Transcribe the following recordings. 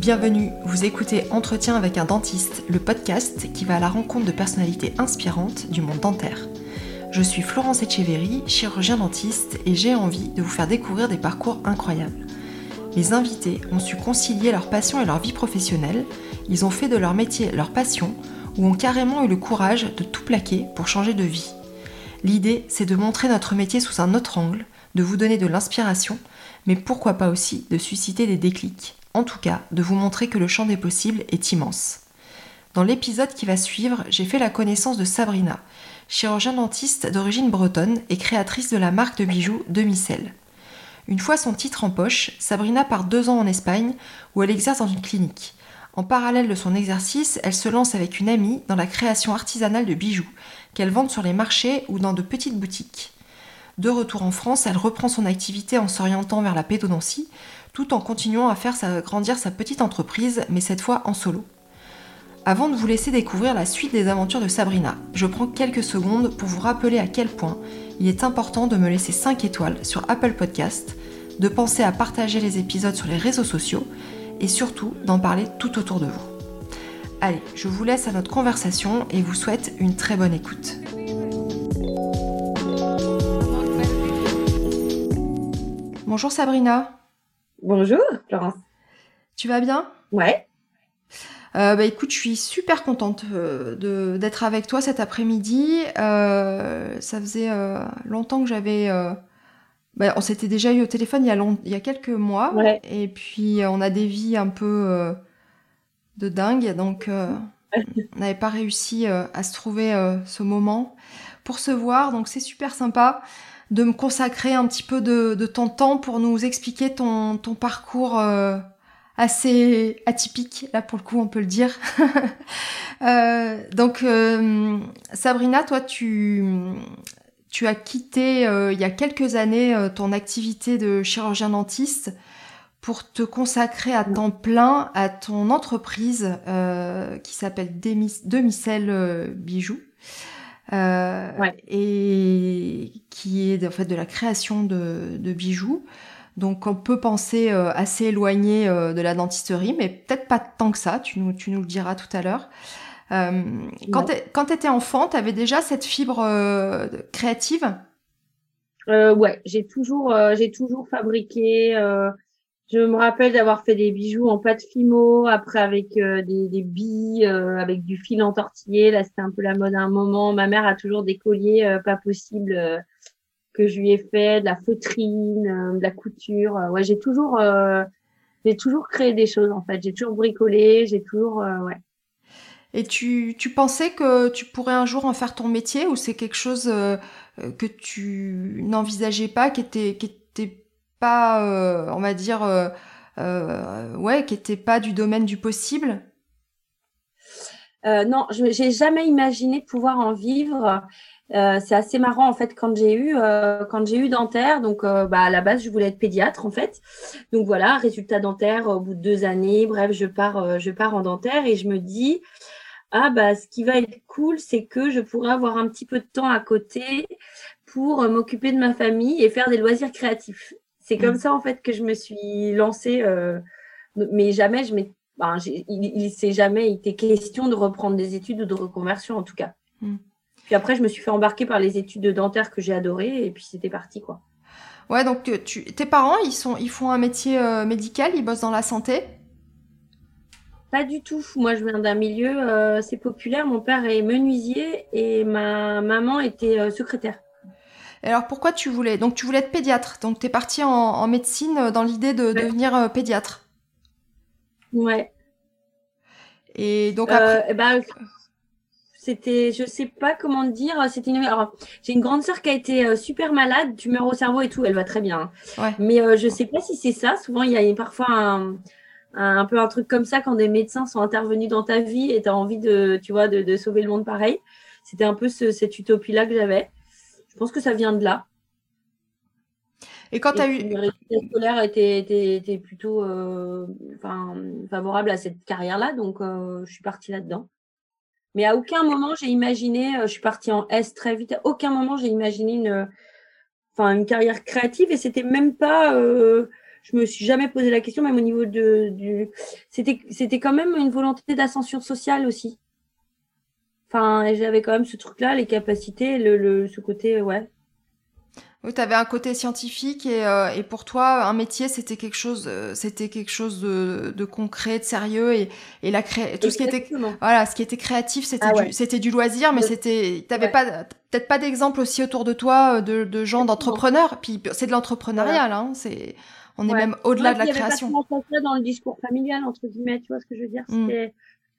Bienvenue, vous écoutez Entretien avec un dentiste, le podcast qui va à la rencontre de personnalités inspirantes du monde dentaire. Je suis Florence Echeverry, chirurgien dentiste, et j'ai envie de vous faire découvrir des parcours incroyables. Les invités ont su concilier leur passion et leur vie professionnelle, ils ont fait de leur métier leur passion, ou ont carrément eu le courage de tout plaquer pour changer de vie. L'idée, c'est de montrer notre métier sous un autre angle, de vous donner de l'inspiration, mais pourquoi pas aussi de susciter des déclics, en tout cas de vous montrer que le champ des possibles est immense. Dans l'épisode qui va suivre, j'ai fait la connaissance de Sabrina, chirurgien dentiste d'origine bretonne et créatrice de la marque de bijoux Demicelle. Une fois son titre en poche, Sabrina part deux ans en Espagne où elle exerce dans une clinique. En parallèle de son exercice, elle se lance avec une amie dans la création artisanale de bijoux, qu'elle vend sur les marchés ou dans de petites boutiques. De retour en France, elle reprend son activité en s'orientant vers la pédodontie, tout en continuant à faire grandir sa petite entreprise, mais cette fois en solo. Avant de vous laisser découvrir la suite des aventures de Sabrina, je prends quelques secondes pour vous rappeler à quel point il est important de me laisser 5 étoiles sur Apple Podcast, de penser à partager les épisodes sur les réseaux sociaux et surtout d'en parler tout autour de vous. Allez, je vous laisse à notre conversation et vous souhaite une très bonne écoute. Bonjour Sabrina. Bonjour Florence. Tu vas bien? Ouais. Euh, bah écoute, je suis super contente euh, d'être avec toi cet après-midi. Euh, ça faisait longtemps que j'avais. Bah, on s'était déjà eu au téléphone il y a, il y a quelques mois. Et puis on a des vies un peu de dingue. Donc on n'avait pas réussi à se trouver ce moment pour se voir. Donc c'est super sympa de me consacrer un petit peu de, ton temps pour nous expliquer ton, parcours euh, assez atypique, là pour le coup on peut le dire. Euh, donc euh, Sabrina, toi tu, tu as quitté il y a quelques années ton activité de chirurgien dentiste pour te consacrer à temps plein à ton entreprise qui s'appelle Demicelle Bijoux. Euh, et qui est en fait de la création de, bijoux. Donc on peut penser euh, assez éloigné euh, de la dentisterie, mais peut-être pas tant que ça, tu nous, tu nous le diras tout à l'heure. quand tu étais enfant, tu avais déjà cette fibre créative? Ouais, j'ai toujours, j'ai toujours fabriqué je me rappelle d'avoir fait des bijoux en pâte fimo, après avec euh, des, billes, euh, avec du fil entortillé. Là, c'était un peu la mode à un moment. Ma mère a toujours des colliers euh, pas possibles que je lui ai fait, de la feutrine, de la couture. ouais, j'ai toujours, j'ai toujours créé des choses en fait. J'ai toujours bricolé, j'ai toujours, ouais. Et tu, tu pensais que tu pourrais un jour en faire ton métier ou c'est quelque chose que tu n'envisageais pas, qui était, euh, on va dire, euh, euh, ouais, qui n'était pas du domaine du possible. Non, je n'ai jamais imaginé pouvoir en vivre. c'est assez marrant en fait quand j'ai eu quand j'ai eu dentaire. Donc bah à la base je voulais être pédiatre en fait. Donc voilà résultat dentaire au bout de deux années bref je pars je pars en dentaire et je me dis ah bah ce qui va être cool c'est que je pourrais avoir un petit peu de temps à côté pour m'occuper de ma famille et faire des loisirs créatifs c'est comme mm. ça en fait que je me suis lancée, euh, mais jamais je ben, il, ne s'est jamais été question de reprendre des études ou de reconversion en tout cas. Mm. Puis après, je me suis fait embarquer par les études de dentaire que j'ai adoré et puis c'était parti quoi. Ouais, donc euh, tu, tes parents, ils sont, ils font un métier euh, médical, ils bossent dans la santé? Pas du tout. Moi, je viens d'un milieu assez populaire. Mon père est menuisier et ma maman était secrétaire. Alors pourquoi tu voulais? Donc tu voulais être pédiatre. Donc tu es partie en, médecine euh, dans l'idée de devenir euh, pédiatre. Ouais. Et donc après. Euh, ben, c'était, je sais pas comment dire, c'était une. j'ai une grande sœur qui a été super malade, tumeur au cerveau et tout, elle va très bien. Hein. Ouais. Mais je sais pas si c'est ça. Souvent, il y a parfois un, un, peu un truc comme ça quand des médecins sont intervenus dans ta vie et tu as envie de, tu vois, de, sauver le monde pareil. C'était un peu cette utopie-là que j'avais. Je pense que ça vient de là. Et quand tu as eu. Mes résultats scolaires étaient, plutôt euh, favorables à cette carrière-là, donc euh, je suis partie là-dedans. Mais à aucun moment j'ai imaginé, euh, je suis partie en S très vite, à aucun moment j'ai imaginé une, enfin, une carrière créative et c'était même pas je me suis jamais posé la question, même au niveau de, du, c'était quand même une volonté d'ascension sociale aussi. Enfin, j'avais quand même ce truc-là, les capacités, le, le, ce côté, ouais. Oui, tu avais un côté scientifique et, euh, et, pour toi, un métier, c'était quelque chose, euh, c'était quelque chose de, de, concret, de sérieux et, et la cré... tout ce qui était, voilà, ce qui était créatif, c'était ah du, c'était du loisir, mais c'était, t'avais ouais. pas, peut-être pas d'exemple aussi autour de toi euh, de, de gens d'entrepreneurs. Puis c'est de l'entrepreneuriat, voilà. hein, c'est, on est même au-delà de la création. Pas dans le discours familial entre guillemets, tu vois ce que je veux dire. Mm.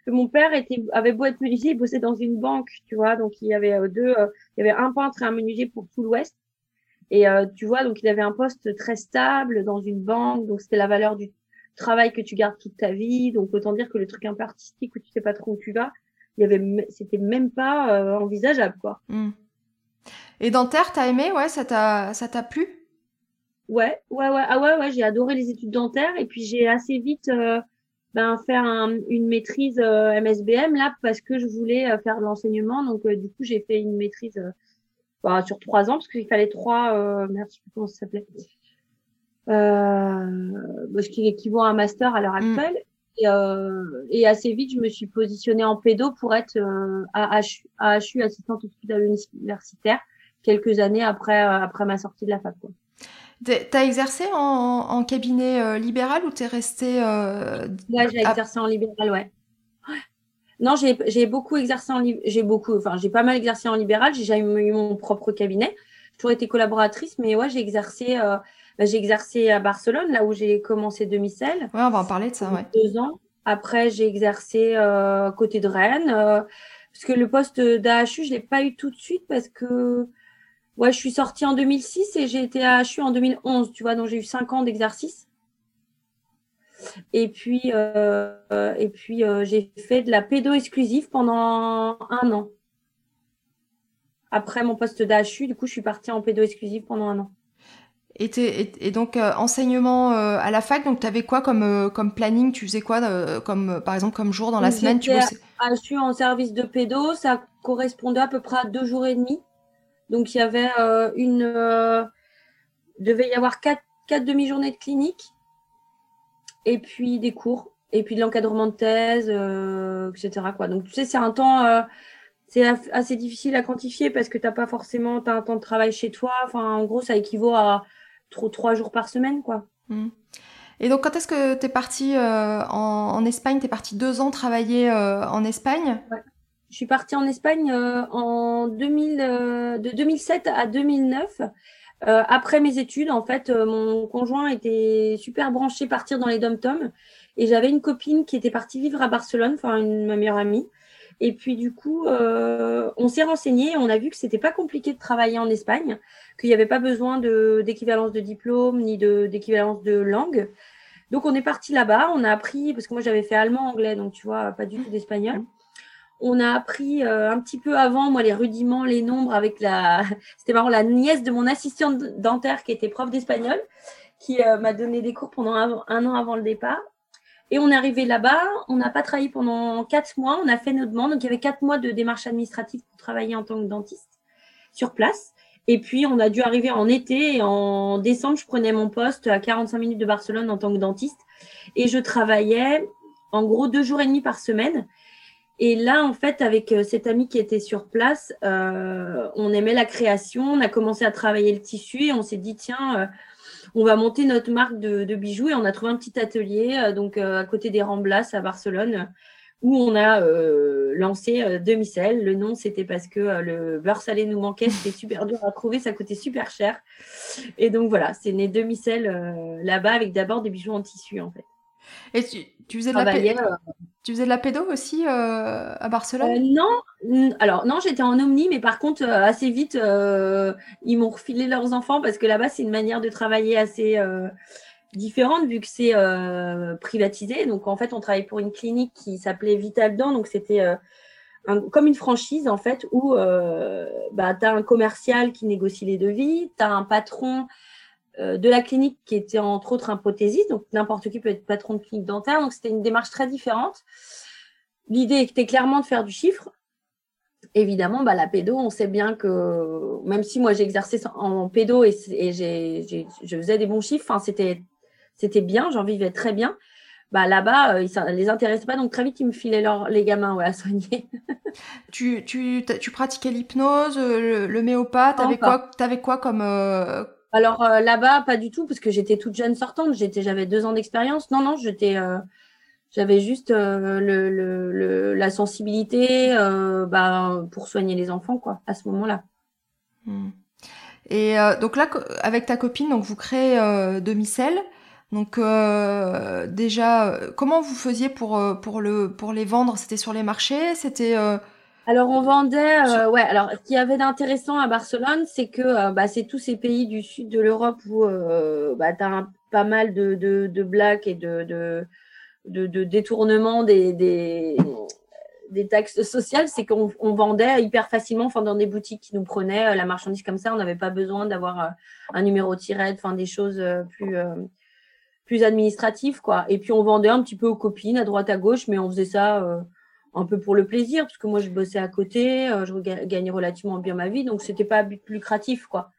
Que mon père était avait beau être menuisier, il bossait dans une banque, tu vois, donc il y avait deux, il y avait un peintre et un menuisier pour tout l'Ouest. Et euh, tu vois, donc il avait un poste très stable dans une banque, donc c'était la valeur du travail que tu gardes toute ta vie. Donc autant dire que le truc un peu artistique où tu sais pas trop où tu vas, il y avait, c'était même pas euh, envisageable quoi. Mmh. Et dentaire, t'as aimé, ouais, ça t'a, ça t'a plu? Ouais, ouais, ouais, ah ouais, ouais, j'ai adoré les études dentaires et puis j'ai assez vite euh, ben faire un, une maîtrise euh, MSBM là parce que je voulais euh, faire de l'enseignement. Donc du coup j'ai fait une maîtrise bah, sur trois ans parce qu'il fallait trois euh, merde je sais plus comment ça s'appelait euh, ce qui équivaut à un master à l'heure mm. actuelle et, euh, et, assez vite je me suis positionnée en pédo pour être euh, à HU, à HU assistante hospitalière universitaire quelques années après euh, après ma sortie de la fac quoi. T'as exercé en, en cabinet euh, libéral ou t'es resté euh, Là, j'ai exercé en libéral, ouais. Non, j'ai beaucoup exercé en j'ai beaucoup, enfin j'ai pas mal exercé en libéral. J'ai jamais eu mon propre cabinet. J'ai toujours été collaboratrice, mais ouais, j'ai exercé, euh, bah, j'ai exercé à Barcelone, là où j'ai commencé demi-sel. Ouais, on va en parler de ça, ouais. Deux ans. Après, j'ai exercé euh, côté de Rennes, parce que le poste d'AHU, je l'ai pas eu tout de suite parce que ouais, je suis sortie en 2006 et j'ai été à AHU en 2011, tu vois, donc j'ai eu cinq ans d'exercice. Et puis, euh, et puis euh, j'ai fait de la pédo exclusive pendant un an. Après mon poste d'AHU, du coup, je suis partie en pédo exclusive pendant un an. Et, et, et donc euh, enseignement à la fac, donc tu avais quoi comme, comme planning? Tu faisais quoi comme par exemple comme jour dans la semaine tu bossais... en service de pédo, ça correspondait à peu près à deux jours et demi. Donc il y avait une devait y avoir quatre, quatre demi-journées de clinique et puis des cours, et puis de l'encadrement de thèse, euh, etc. Quoi. Donc, tu sais, c'est un temps, euh, c'est assez difficile à quantifier parce que tu n'as pas forcément as un temps de travail chez toi. Enfin, en gros, ça équivaut à trop, trois jours par semaine, quoi. Mmh. Et donc, quand est-ce que tu es partie euh, en, en, Espagne? Tu es partie deux ans travailler euh, en Espagne? Ouais. Je suis partie en Espagne euh, en 2000, de 2007 à 2009. Euh, après mes études, en fait, euh, mon conjoint était super branché partir dans les dom-toms et j'avais une copine qui était partie vivre à Barcelone, enfin une ma meilleure amie. Et puis du coup, euh, on s'est renseigné, on a vu que c'était pas compliqué de travailler en Espagne, qu'il n'y avait pas besoin d'équivalence de diplôme ni d'équivalence de langue. Donc on est parti là-bas, on a appris parce que moi j'avais fait allemand, anglais, donc tu vois pas du tout d'espagnol on a appris euh, un petit peu avant, moi, les rudiments, les nombres avec la. C'était marrant, la nièce de mon assistante dentaire qui était prof d'espagnol, qui euh, m'a donné des cours pendant un, an avant le départ. Et on est arrivé là-bas, on n'a pas travaillé pendant quatre mois, on a fait nos demandes. Donc, il y avait quatre mois de démarche administrative pour travailler en tant que dentiste sur place. Et puis, on a dû arriver en été et en décembre, je prenais mon poste à 45 minutes de Barcelone en tant que dentiste. Et je travaillais en gros deux jours et demi par semaine. Et là, en fait, avec euh, cet ami qui était sur place, euh, on aimait la création, on a commencé à travailler le tissu et on s'est dit, tiens, euh, on va monter notre marque de, de, bijoux et on a trouvé un petit atelier euh, donc à côté des Ramblas à Barcelone où on a lancé Demi-Sel. Le nom, c'était parce que le beurre salé nous manquait, c'était super dur à trouver, ça coûtait super cher. Et donc voilà, c'est né Demi-Sel là-bas avec d'abord des bijoux en tissu en fait. Et tu, tu faisais de la pédo, tu faisais de la pédo aussi euh, à Barcelone? Euh, Non, alors non, j'étais en omni, mais par contre euh, assez vite ils m'ont refilé leurs enfants parce que là-bas c'est une manière de travailler assez différente vu que c'est privatisé. Donc en fait on travaille pour une clinique qui s'appelait Vital Dent, donc c'était comme une franchise en fait où bah, tu as un commercial qui négocie les devis, tu as un patron de la clinique qui était entre autres un prothésiste, donc n'importe qui peut être patron de clinique dentaire, donc c'était une démarche très différente. L'idée était clairement de faire du chiffre. Évidemment, bah, la pédo, on sait bien que même si moi exercé en pédo et, et j'ai, je faisais des bons chiffres, c'était c'était bien, j'en vivais très bien. Bah, là-bas, euh, ça les intéressait pas, donc très vite, ils me filaient les gamins ouais, à soigner. tu, tu, tu pratiquais l'hypnose, le, l'homéopathe, t'avais quoi, avais quoi comme... Euh, Alors là-bas, pas du tout, parce que j'étais toute jeune sortante, j'étais, j'avais deux ans d'expérience. Non, non, j'étais... j'avais juste le, le, la sensibilité bah, pour soigner les enfants, quoi, à ce moment-là. Hmm. Et euh, donc là, avec ta copine, donc vous créez euh, demi-sel. Donc euh, déjà, comment vous faisiez pour pour le pour les vendre? C'était sur les marchés? C'était alors on vendait, ouais. Alors ce qu'il y avait d'intéressant à Barcelone, c'est que bah, c'est tous ces pays du sud de l'Europe où bah, tu as pas mal de, blagues et de, détournements des, taxes sociales, c'est qu'on vendait hyper facilement, enfin dans des boutiques qui nous prenaient euh, la marchandise comme ça, on n'avait pas besoin d'avoir euh, un numéro tirette, enfin des choses euh, plus plus administratives quoi. Et puis on vendait un petit peu aux copines à droite à gauche, mais on faisait ça un peu pour le plaisir, parce que moi je bossais à côté, je gagnais relativement bien ma vie, donc c'était pas but lucratif quoi.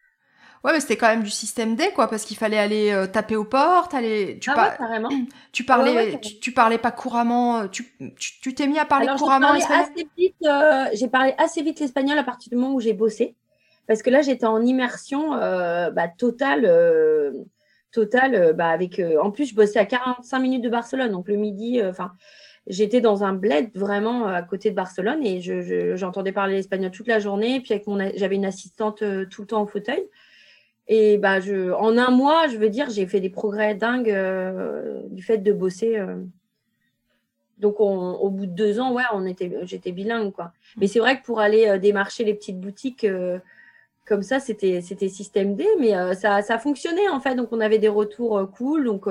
Ouais, mais c'était quand même du système D, quoi, parce qu'il fallait aller euh, taper aux portes, aller. Tu ah carrément. Tu parlais, tu, parlais pas couramment. Euh, tu, tu, t'es mis à parler couramment l'espagnol. Euh, j'ai parlé assez vite l'espagnol à partir du moment où j'ai bossé, parce que là j'étais en immersion bah, totale, totale. bah, avec. en plus, je bossais à 45 minutes de Barcelone, donc le midi. Enfin, j'étais dans un bled vraiment à côté de Barcelone et je, j'entendais parler l'espagnol toute la journée. Puis avec mon, j'avais une assistante tout le temps en fauteuil. Et bah, en un mois, je veux dire, j'ai fait des progrès dingues euh, du fait de bosser. Euh. Donc, au bout de deux ans, ouais, j'étais bilingue, quoi. Mais c'est vrai que pour aller euh, démarcher les petites boutiques comme ça, c'était, c'était système D, mais ça, ça fonctionnait en fait. Donc, on avait des retours cool, donc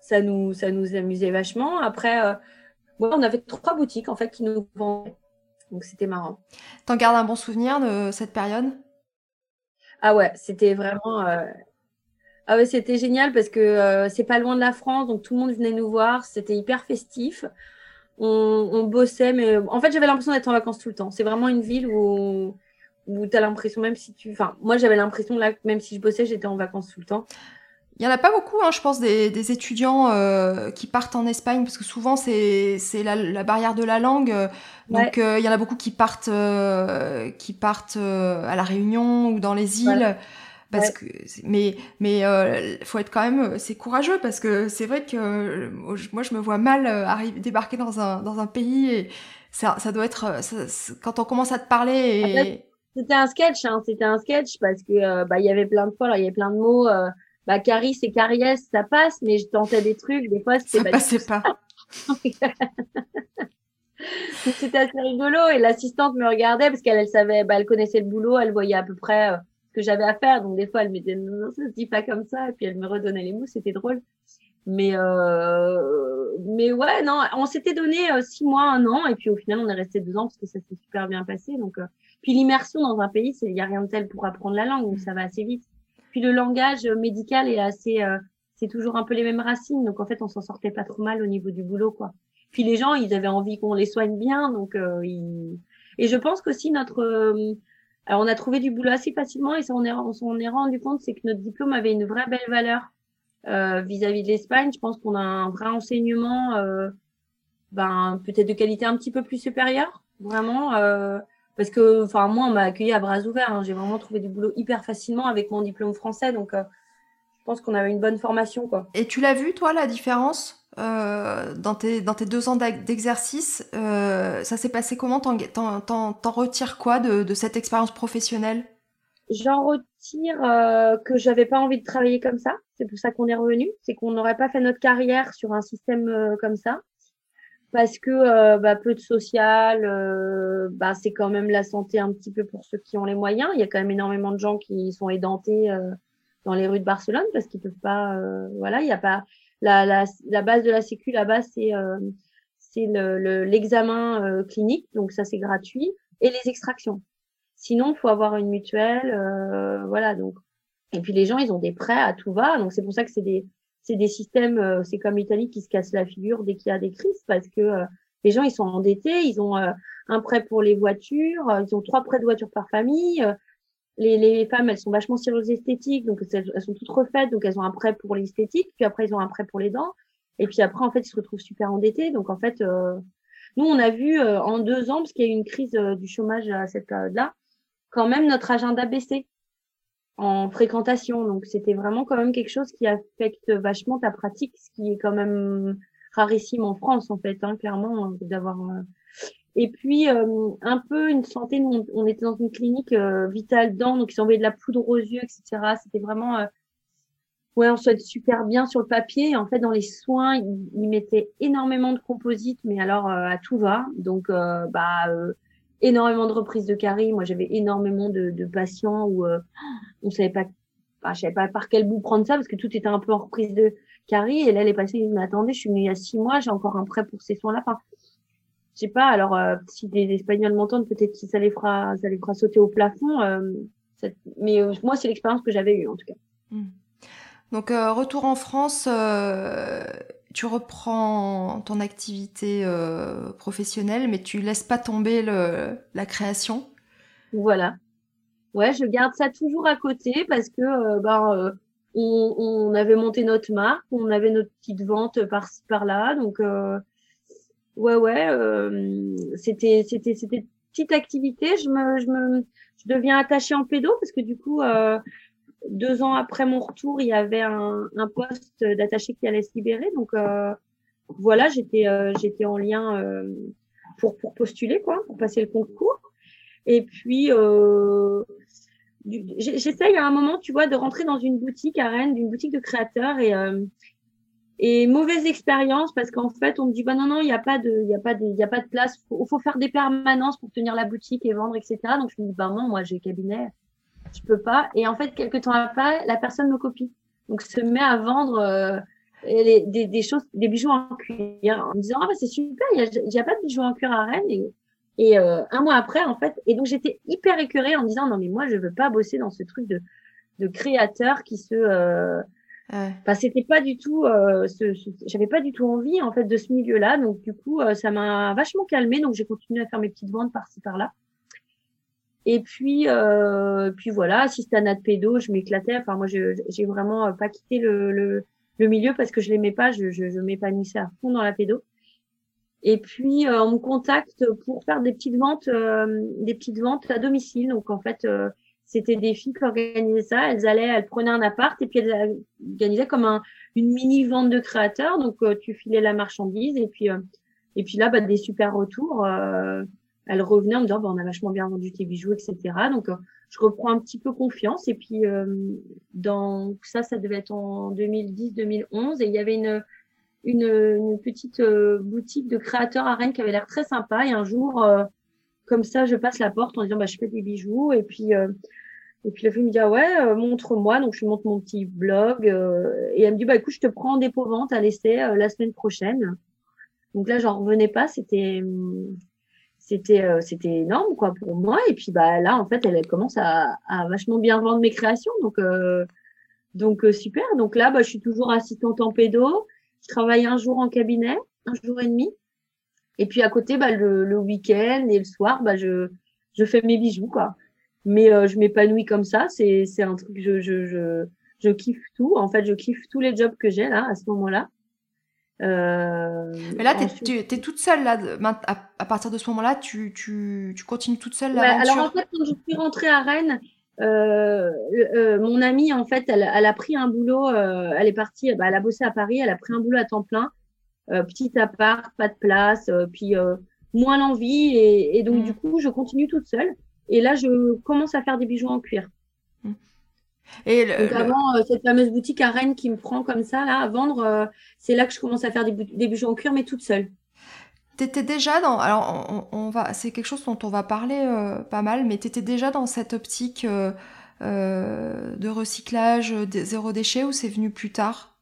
ça nous, ça nous amusait vachement. Après, on avait trois boutiques en fait qui nous vendaient, donc c'était marrant. T'en gardes un bon souvenir de cette période? Ah ouais, c'était vraiment. Euh, ah ouais, c'était génial parce que euh, c'est pas loin de la France, donc tout le monde venait nous voir. C'était hyper festif. On, bossait, mais en fait, j'avais l'impression d'être en vacances tout le temps. C'est vraiment une ville où, où tu as l'impression, même si tu. Enfin, moi, j'avais l'impression, là, même si je bossais, j'étais en vacances tout le temps. Il n'y en a pas beaucoup, hein, je pense, des, étudiants euh, qui partent en Espagne, parce que souvent c'est la, la barrière de la langue. Euh, donc euh, il y en a beaucoup qui partent, qui partent à la Réunion ou dans les îles. Parce que, mais, mais faut être quand même, c'est courageux parce que c'est vrai que moi je me vois mal arriver, débarquer dans un, dans un pays et ça, ça doit être, quand on commence à te parler et... C'était un sketch, hein, c'était un sketch parce que bah il y avait plein de fois, alors il y avait plein de mots bah caries et caries ça passe mais je tentais des trucs des fois c'était ça passait pas. c'était assez rigolo et l'assistante me regardait parce qu'elle elle savait bah, elle connaissait le boulot elle voyait à peu près euh, ce que j'avais à faire. Donc des fois elle me disait non, ça se dit pas comme ça. Et puis elle me redonnait les mots c'était drôle. Mais euh, mais ouais non on s'était donné euh, six mois un an. Et puis au final on est resté deux ans parce que ça s'est super bien passé. Donc euh, puis l'immersion dans un pays c'est il y a rien de tel pour apprendre la langue. Donc ça va assez vite puis le langage médical est assez, euh, c'est toujours un peu les mêmes racines. Donc en fait, on s'en sortait pas trop mal au niveau du boulot, quoi. Puis les gens, ils avaient envie qu'on les soigne bien, donc euh, et je pense qu'aussi notre, euh, alors on a trouvé du boulot assez facilement et ça on est, on est rendu compte, c'est que notre diplôme avait une vraie belle valeur vis-à-vis de l'Espagne. Je pense qu'on a un vrai enseignement, ben peut-être de qualité un petit peu plus supérieure, vraiment. Parce que, enfin, moi, on m'a accueilli à bras ouverts. Hein. J'ai vraiment trouvé du boulot hyper facilement avec mon diplôme français. Donc, euh, je pense qu'on avait une bonne formation, quoi. Et tu l'as vu, toi, la différence euh, dans, tes, dans tes deux ans d'exercice euh, Ça s'est passé comment? T'en retires quoi de, de cette expérience professionnelle? J'en retire que j'avais pas envie de travailler comme ça. C'est pour ça qu'on est revenu. C'est qu'on n'aurait pas fait notre carrière sur un système comme ça parce que euh, bah, peu de social, euh, bah, c'est quand même la santé un petit peu pour ceux qui ont les moyens. Il y a quand même énormément de gens qui sont édentés euh, dans les rues de Barcelone parce qu'ils peuvent pas. voilà, il y a pas la, base de la Sécu là-bas, c'est l'examen le, clinique, donc ça c'est gratuit, et les extractions. Sinon, faut avoir une mutuelle, voilà. Donc, et puis les gens, ils ont des prêts à tout va, donc c'est pour ça que c'est des c'est des systèmes, euh, c'est comme l'Italie qui se casse la figure dès qu'il y a des crises parce que euh, les gens ils sont endettés, ils ont euh, un prêt pour les voitures, ils ont trois prêts de voitures par famille. les, femmes, elles sont vachement sur les esthétiques, donc elles, sont toutes refaites, donc elles ont un prêt pour l'esthétique, puis après ils ont un prêt pour les dents, et puis après en fait ils se retrouvent super endettés. Donc en fait, euh, nous on a vu en deux ans, parce qu'il y a eu une crise du chômage à cette période-là, quand même notre agenda baissé en fréquentation. Donc c'était vraiment quand même quelque chose qui affecte vachement ta pratique, ce qui est quand même rarissime en France en fait, hein, clairement d'avoir et puis, euh, un peu une santé, on, était dans une clinique euh, vitale dents, donc ils envoyaient de la poudre aux yeux, etc. C'était vraiment, euh, ouais, on soit super bien sur le papier. En fait, dans les soins, ils, mettaient énormément de composites, mais alors à tout va. Donc, bah, énormément de reprises de caries. Moi, j'avais énormément de, de, patients où on savait pas, bah, je savais pas par quel bout prendre ça parce que tout était un peu en reprise de caries. Et là, les patients, ils me attendez, je suis venue il y a six mois, j'ai encore un prêt pour ces soins-là. Enfin, je sais pas. Alors, euh, si des Espagnols m'entendent, peut-être que ça les fera, ça les fera sauter au plafond. Euh, mais euh, moi, c'est l'expérience que j'avais eue en tout cas. Hmm. Donc, retour en France, tu reprends ton activité professionnelle, mais tu laisses pas tomber la création. Voilà. Ouais, je garde ça toujours à côté parce que ben, on, on, avait monté notre marque, on avait notre petite vente par-ci par-là, donc ouais, ouais, euh, c'était, c'était, c'était petite activité. Je me, je me, je deviens attachée en pédo parce que du coup, euh, deux ans après mon retour, il y avait un, poste d'attaché qui allait se libérer. Donc euh, voilà, j'étais, euh, j'étais en lien euh, pour pour postuler quoi, pour passer le concours. Et puis j'essaye à un moment, tu vois, de rentrer dans une boutique à Rennes, d'une boutique de créateurs et mauvaise expérience parce qu'en fait, on me dit bah non non, il n'y a pas de, il a pas de, il a pas de place. Il faut, faire des permanences pour tenir la boutique et vendre, etc. Donc je me dis bah non, moi j'ai cabinet, je peux pas. Et en fait, quelques temps après, la personne me copie. Donc se met à vendre euh, les, des, des, choses, des bijoux en cuir, en me disant ah bah c'est super, il y a, pas de bijoux en cuir à Rennes. Et, et euh, un mois après, en fait, et donc j'étais hyper écœurée en me disant non mais moi je veux pas bosser dans ce truc de de créateur qui se euh, Ouais. c'était pas du tout, euh, ce, j'avais pas du tout envie en fait de ce milieu-là, donc du coup euh, ça m'a vachement calmé, donc j'ai continué à faire mes petites ventes par-ci par-là. Et puis, euh, puis voilà, assistanat de pédo, je m'éclatais. Enfin moi j'ai vraiment euh, pas quitté le, le, le, milieu parce que je l'aimais pas, je, je, je m'épanouissais à fond dans la pédo. Et puis euh, on me contacte pour faire des petites ventes, des petites ventes à domicile. Donc en fait c'était des filles qui organisaient ça. Elles allaient, elles prenaient un appart et puis elles organisaient comme un, une mini vente de créateurs. Donc euh, tu filais la marchandise et puis euh, et puis là bah, des super retours. Euh, elles revenaient en me disant bah, on a vachement bien vendu tes bijoux, etc. Donc je reprends un petit peu confiance et puis dans ça ça devait être en 2010-2011 et il y avait une une, petite boutique de créateurs à Rennes qui avait l'air très sympa et un jour comme ça, je passe la porte en disant bah, je fais des bijoux. Et puis, euh, et puis la fille me dit ah ouais, euh, montre-moi. Donc je montre mon petit blog. Euh, et elle me dit bah écoute, je te prends en dépôt vente à l'essai la semaine prochaine. Donc là, j'en revenais pas. C'était c'était c'était énorme quoi pour moi. Et puis bah là, en fait, elle, commence à, vachement bien vendre mes créations. Donc donc super. Donc là, bah, je suis toujours assistante en pédo. Je travaille un jour en cabinet, un jour et demi. Et puis à côté, bah, le, week-end et le soir, bah, je, je fais mes bijoux, quoi. Mais euh, je m'épanouis comme ça. C'est, c'est un truc, je, je, je, je kiffe tout. En fait, je kiffe tous les jobs que j'ai là, à ce moment-là. Euh, Mais là, tu es, toute seule là. À, à partir de ce moment-là, tu, tu, tu continues toute seule l'aventure. alors en fait, quand je suis rentrée à Rennes, euh, euh, mon amie, en fait, elle, elle, a pris un boulot. Euh, elle est partie, bah, elle a bossé à Paris. Elle a pris un boulot à temps plein. Petit appart, pas de place, puis moins l'envie. Et, et, donc, mm. du coup, je continue toute seule. Et là, je commence à faire des bijoux en cuir. Mm. Et donc avant, cette fameuse boutique à Rennes qui me prend comme ça, là, à vendre, c'est là que je commence à faire des, des bijoux en cuir, mais toute seule. T'étais déjà dans, alors on, on va, c'est quelque chose dont on va parler pas mal, mais t'étais déjà dans cette optique euh, de recyclage, de zéro déchet ou c'est venu plus tard?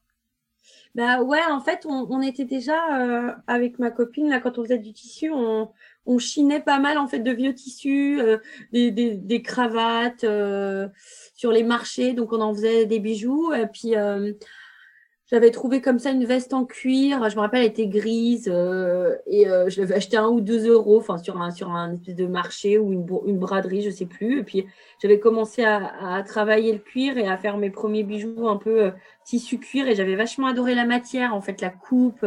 Bah ouais, en fait, on, on était déjà euh, avec ma copine là quand on faisait du tissu, on, on chinait pas mal en fait de vieux tissus, euh, des, des, cravates euh, sur les marchés, donc on en faisait des bijoux. Et puis j'avais trouvé comme ça une veste en cuir. Je me rappelle, elle était grise euh, et euh, je l'avais acheté un ou deux euros, enfin sur un sur un de marché ou une, une braderie, je sais plus. Et puis j'avais commencé à, à, travailler le cuir et à faire mes premiers bijoux un peu euh, tissu cuir et j'avais vachement adoré la matière, en fait, la coupe.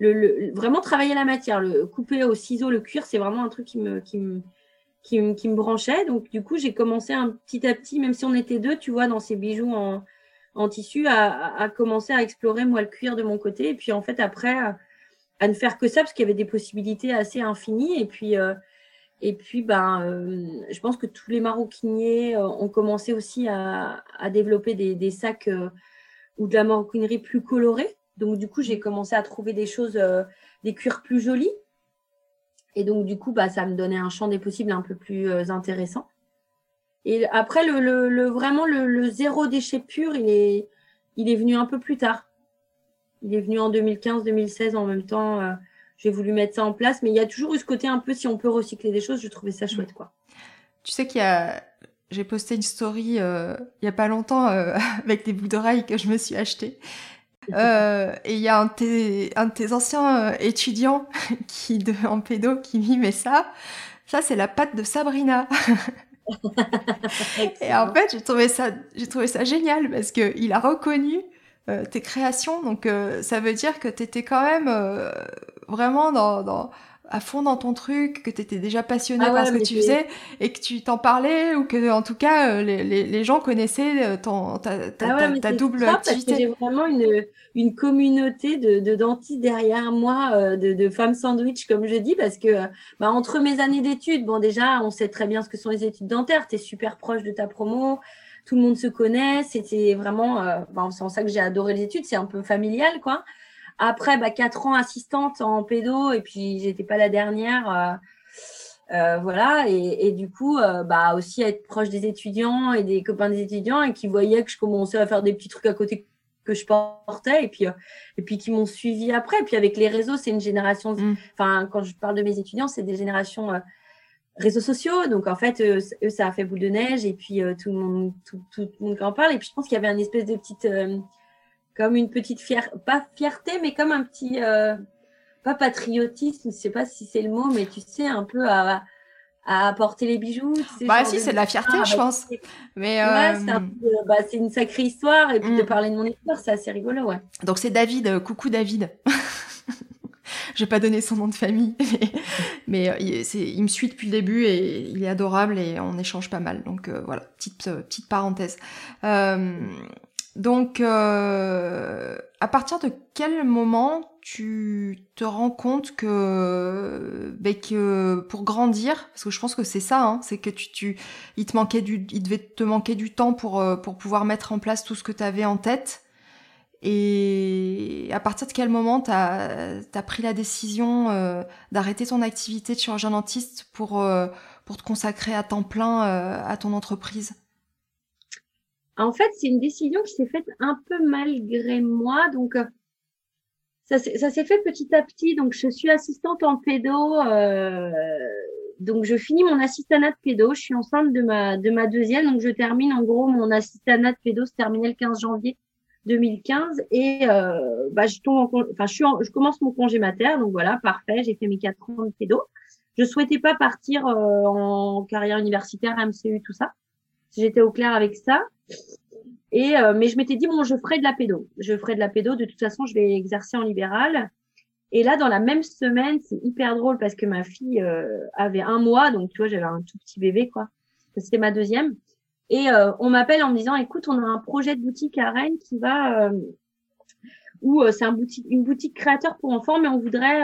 Le, le, vraiment travailler la matière, le couper au ciseau, le cuir, c'est vraiment un truc qui me, qui me, qui, qui me branchait. Donc, du coup, j'ai commencé un petit à petit, même si on était deux, tu vois, dans ces bijoux en, en tissu à, à, commencer à explorer moi le cuir de mon côté. Et puis en fait après à, ne faire que ça parce qu'il y avait des possibilités assez infinies. Et puis euh, et puis ben euh, je pense que tous les maroquiniers euh, ont commencé aussi à, à développer des, des sacs euh, ou de la maroquinerie plus colorée donc du coup j'ai commencé à trouver des choses euh, des cuirs plus jolis et donc du coup bah ça me donnait un champ des possibles un peu plus intéressant et après, le, le, le vraiment, le, le, zéro déchet pur, il est, il est venu un peu plus tard. Il est venu en 2015-2016 en même temps. Euh, j'ai voulu mettre ça en place, mais il y a toujours eu ce côté un peu, si on peut recycler des choses, je trouvais ça chouette, quoi. Tu sais qu'il y a, j'ai posté une story euh, il y a pas longtemps euh, avec des bouts d'oreilles que je me suis acheté. Euh, et il y a un de tes, un de tes anciens euh, étudiants qui de, en pédo qui dit mais ça, ça c'est la patte de Sabrina. et en fait, j'ai trouvé ça, j'ai trouvé ça génial parce que il a reconnu euh, tes créations. Donc, euh, ça veut dire que tu étais quand même vraiment dans, dans, à fond dans ton truc, que tu étais déjà passionné ah ouais, par ce que tu faisais et que tu t'en parlais ou que, en tout cas, euh, les, les, les gens connaissaient euh, ton, ta, ta, ah ouais, ta, ta double activité. J'ai vraiment une, une communauté de, de dentistes derrière moi, euh, de, de femmes sandwich, comme je dis, parce que bah, entre mes années d'études, bon, déjà, on sait très bien ce que sont les études dentaires, tu es super proche de ta promo tout le monde se connaît. C'était vraiment, euh, ben, c'est en ça que j'ai adoré les études. C'est un peu familial, quoi. Après, bah, quatre ans assistante en pédo, et puis j'étais pas la dernière. Euh, euh, voilà, et, et, du coup, euh, bah, aussi être proche des étudiants et des copains des étudiants et qui voyaient que je commençais à faire des petits trucs à côté que je portais et puis euh, et puis qui m'ont suivi après. Et puis avec les réseaux, c'est une génération. Mm. Enfin, quand je parle de mes étudiants, c'est des générations réseaux sociaux. Donc en fait, eux, ça a fait boule de neige et puis tout le monde, tout, tout, le monde en parle. Et puis je pense qu'il y avait une espèce de petite comme une petite fierté, pas fierté, mais comme un petit, euh, pas patriotisme, je sais pas si c'est le mot, mais tu sais, un peu à, à apporter les bijoux. Tu sais, bah si, c'est de la fierté, je pense. Mais ouais, euh... c'est bah, une sacrée histoire, et puis mm. de parler de mon histoire, c'est assez rigolo, ouais. Donc c'est David, euh, coucou David. Je vais pas donner son nom de famille, mais, mais euh, il, il, me suit depuis le début et il est adorable et on échange pas mal. Donc euh, voilà, petite petite parenthèse. Euh, donc, euh, à partir de quel moment tu te rends compte que, ben, que pour grandir, parce que je pense que c'est ça, hein, c'est que tu, il te manquait du, il devait te manquer du temps pour euh, pour pouvoir mettre en place tout ce que tu avais en tête. Et à partir de quel moment tu as, pris la décision euh, d'arrêter ton activité de chirurgien dentiste pour, pour te consacrer à temps plein à ton entreprise? En fait, c'est une décision qui s'est faite un peu malgré moi. Donc, euh, ça s'est fait petit à petit. Donc, je suis assistante en pédo. Euh, donc, je finis mon assistanat de pédo. Je suis enceinte de ma, de ma deuxième. Donc, je termine en gros mon assistanat de pédo se terminait le 15 janvier 2015. Et euh, bah, je, tombe en, enfin, je, commence mon congé mater. Donc, voilà, parfait. J'ai fait mes quatre ans de pédo. Je souhaitais pas partir en carrière universitaire, MCU, tout ça. J'étais au clair avec ça. Et euh, mais je m'étais dit bon, je ferai de la pédo. Je ferai de la pédo. De toute façon, je vais exercer en libéral. Et là, dans la même semaine, c'est hyper drôle parce que ma fille euh, avait un mois, donc tu vois, j'avais un tout petit bébé quoi. C'était ma deuxième. Et euh, on m'appelle en me disant, écoute, on a un projet de boutique à Rennes qui va, euh, où euh, c'est un boutique, une boutique créateur pour enfants, mais on voudrait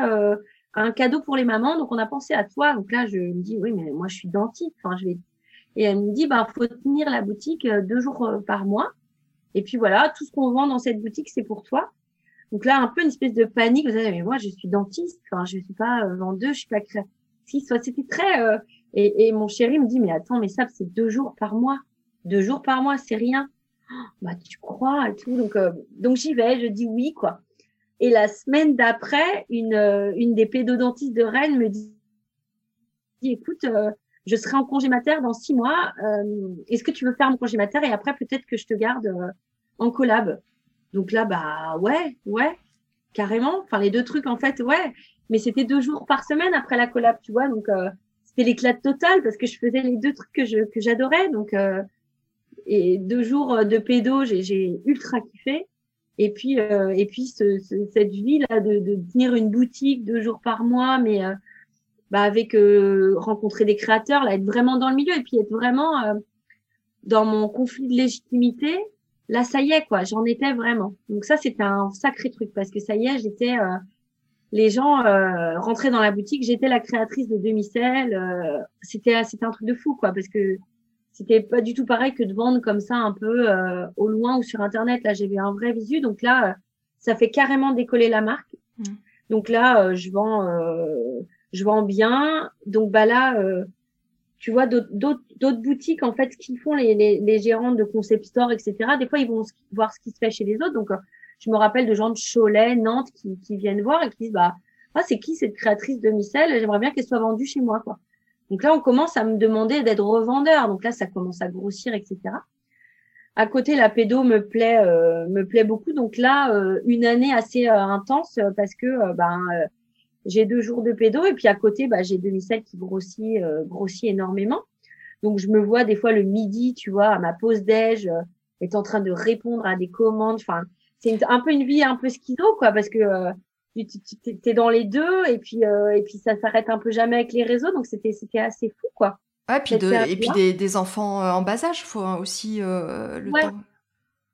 un cadeau pour les mamans, donc on a pensé à toi. Donc là, je me dis, oui, mais moi, je suis dentiste. Enfin, je vais et elle me dit, bah, faut tenir la boutique euh, deux jours euh, par mois. Et puis voilà, tout ce qu'on vend dans cette boutique, c'est pour toi. Donc là, un peu une espèce de panique. Vous savez, mais moi, je suis dentiste. Enfin, je suis pas euh, vendeuse, je suis pas créatrice. C'était très. Euh... Et, mon chéri me dit, mais attends, mais ça, c'est deux jours par mois. Deux jours par mois, c'est rien. Oh, bah, tu crois et tout. Donc, euh... donc j'y vais. Je dis oui, quoi. Et la semaine d'après, une, une des pédodontistes de Rennes me dit, écoute, je serai en congé mater dans six mois. Euh, Est-ce que tu veux faire mon congé mater et après peut-être que je te garde euh, en collab? Donc là, bah ouais, ouais, carrément. Enfin, les deux trucs, en fait, ouais. Mais c'était deux jours par semaine après la collab, tu vois. Donc, euh, c'était l'éclat total parce que je faisais les deux trucs que je que j'adorais. Donc, euh, et deux jours de pédo, j'ai ultra kiffé. Et puis, euh, et puis ce, cette vie là de, de, tenir une boutique deux jours par mois, mais euh, bah avec euh, rencontrer des créateurs, là, être vraiment dans le milieu et puis être vraiment dans mon conflit de légitimité. Là, ça y est, quoi, j'en étais vraiment. Donc ça, c'était un sacré truc parce que ça y est, j'étais les gens rentraient dans la boutique, j'étais la créatrice de demi-sel. c'était c'était un truc de fou, quoi, parce que c'était pas du tout pareil que de vendre comme ça un peu euh, au loin ou sur internet. Là, vu un vrai visu, donc là, euh, ça fait carrément décoller la marque. Mm. Donc là, euh, je vends, je vends bien. Donc bah là, tu vois d'autres boutiques en fait qui font les, les, les, gérants de concept store, etc. Des fois, ils vont voir ce qui se fait chez les autres. Donc je me rappelle de gens de Cholet, Nantes qui, qui viennent voir et qui disent bah ah, c'est qui cette créatrice de micelle J'aimerais bien qu'elle soit vendue chez moi, quoi. Donc là, on commence à me demander d'être revendeur. Donc là, ça commence à grossir, etc. À côté, la pédo me plaît, euh, me plaît beaucoup. Donc là, euh, une année assez euh, intense parce que ben j'ai deux jours de pédo et puis à côté, bah, j'ai demi-sel qui grossit, grossit énormément. Donc je me vois des fois le midi, tu vois, à ma pause déj, est en train de répondre à des commandes. Enfin, c'est un peu une vie un peu schizo, quoi, parce que tu es dans les deux et puis euh, et puis ça s'arrête un peu jamais avec les réseaux donc c'était c'était assez fou quoi. Ouais, puis de, et puis des, des, enfants euh, en bas âge, faut aussi euh, le temps.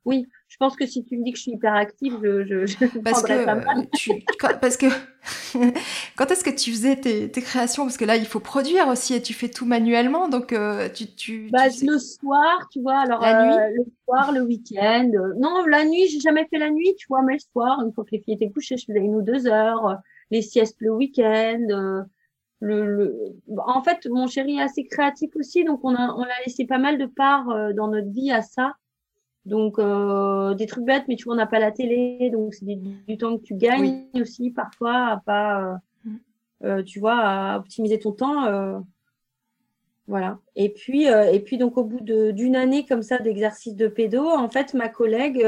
Oui, je pense que si tu me dis que je suis hyper active, je, je, je parce que tu, parce que quand est-ce que tu faisais tes, tes, créations? Parce que là, il faut produire aussi et tu fais tout manuellement, donc euh, tu, tu, bah, le soir, tu vois. Alors la nuit, euh, le soir, le week-end. non, la nuit, j'ai jamais fait la nuit, tu vois, mais le soir, une fois que les filles étaient couchées, je faisais une ou deux heures. Les siestes le week-end. Le, le, En fait, mon chéri est assez créatif aussi, donc on a, on a laissé pas mal de part euh, dans notre vie à ça. Donc, euh, des trucs bêtes, mais tu vois, on n'a pas la télé, donc c'est du, temps que tu gagnes aussi parfois à pas, euh, euh, tu vois, à optimiser ton temps. Euh, voilà. Et puis, et puis donc au bout d'une année comme ça d'exercice de pédo, en fait, ma collègue,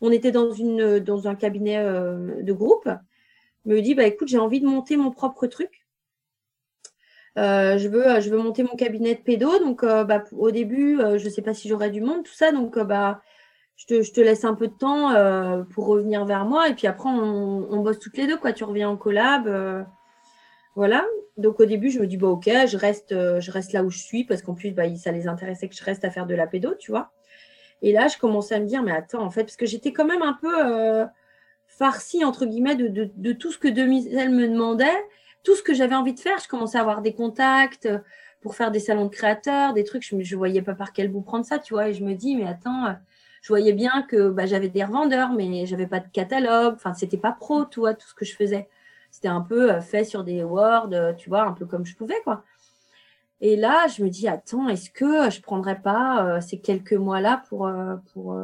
on était dans une dans un cabinet de groupe, me dit bah écoute, j'ai envie de monter mon propre truc. Euh, je veux, je veux monter mon cabinet de pédo. Donc, euh, bah, au début, euh, je ne sais pas si j'aurai du monde, tout ça. Donc, bah, je te, je te, laisse un peu de temps pour revenir vers moi. Et puis après, on, on, bosse toutes les deux. Quoi. Tu reviens en collab. voilà. Donc, au début, je me dis, bah, OK, je reste, je reste là où je suis parce qu'en plus, bah, ça les intéressait que je reste à faire de la pédo, tu vois. Et là, je commençais à me dire, mais attends, en fait, parce que j'étais quand même un peu farcie, entre guillemets, de, de, de tout ce que Demiselle me demandait tout ce que j'avais envie de faire. Je commençais à avoir des contacts euh, pour faire des salons de créateurs, des trucs. Je ne voyais pas par quel bout prendre ça, tu vois. Et je me dis, mais attends, euh, je voyais bien que bah, j'avais des revendeurs, mais j'avais pas de catalogue. Enfin, c'était pas pro, tu vois, tout ce que je faisais. C'était un peu euh, fait sur des Word, tu vois, un peu comme je pouvais, quoi. Et là, je me dis, attends, est-ce que je prendrais pas ces quelques mois-là pour, pour,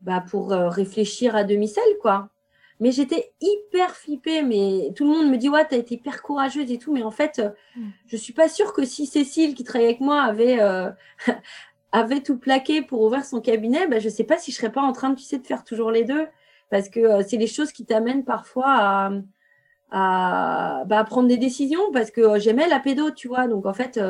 bah, pour réfléchir à demi-sel, quoi? Mais j'étais hyper flippée. Mais tout le monde me dit, ouais, t'as été hyper courageuse et tout. Mais en fait, mm. je suis pas sûre que si Cécile, qui travaille avec moi, avait, euh, avait tout plaqué pour ouvrir son cabinet, bah, je sais pas si je serais pas en train de, tu sais, de faire toujours les deux. Parce que euh, c'est les choses qui t'amènent parfois à, à, bah, prendre des décisions. Parce que euh, j'aimais la pédo, tu vois. Donc, en fait,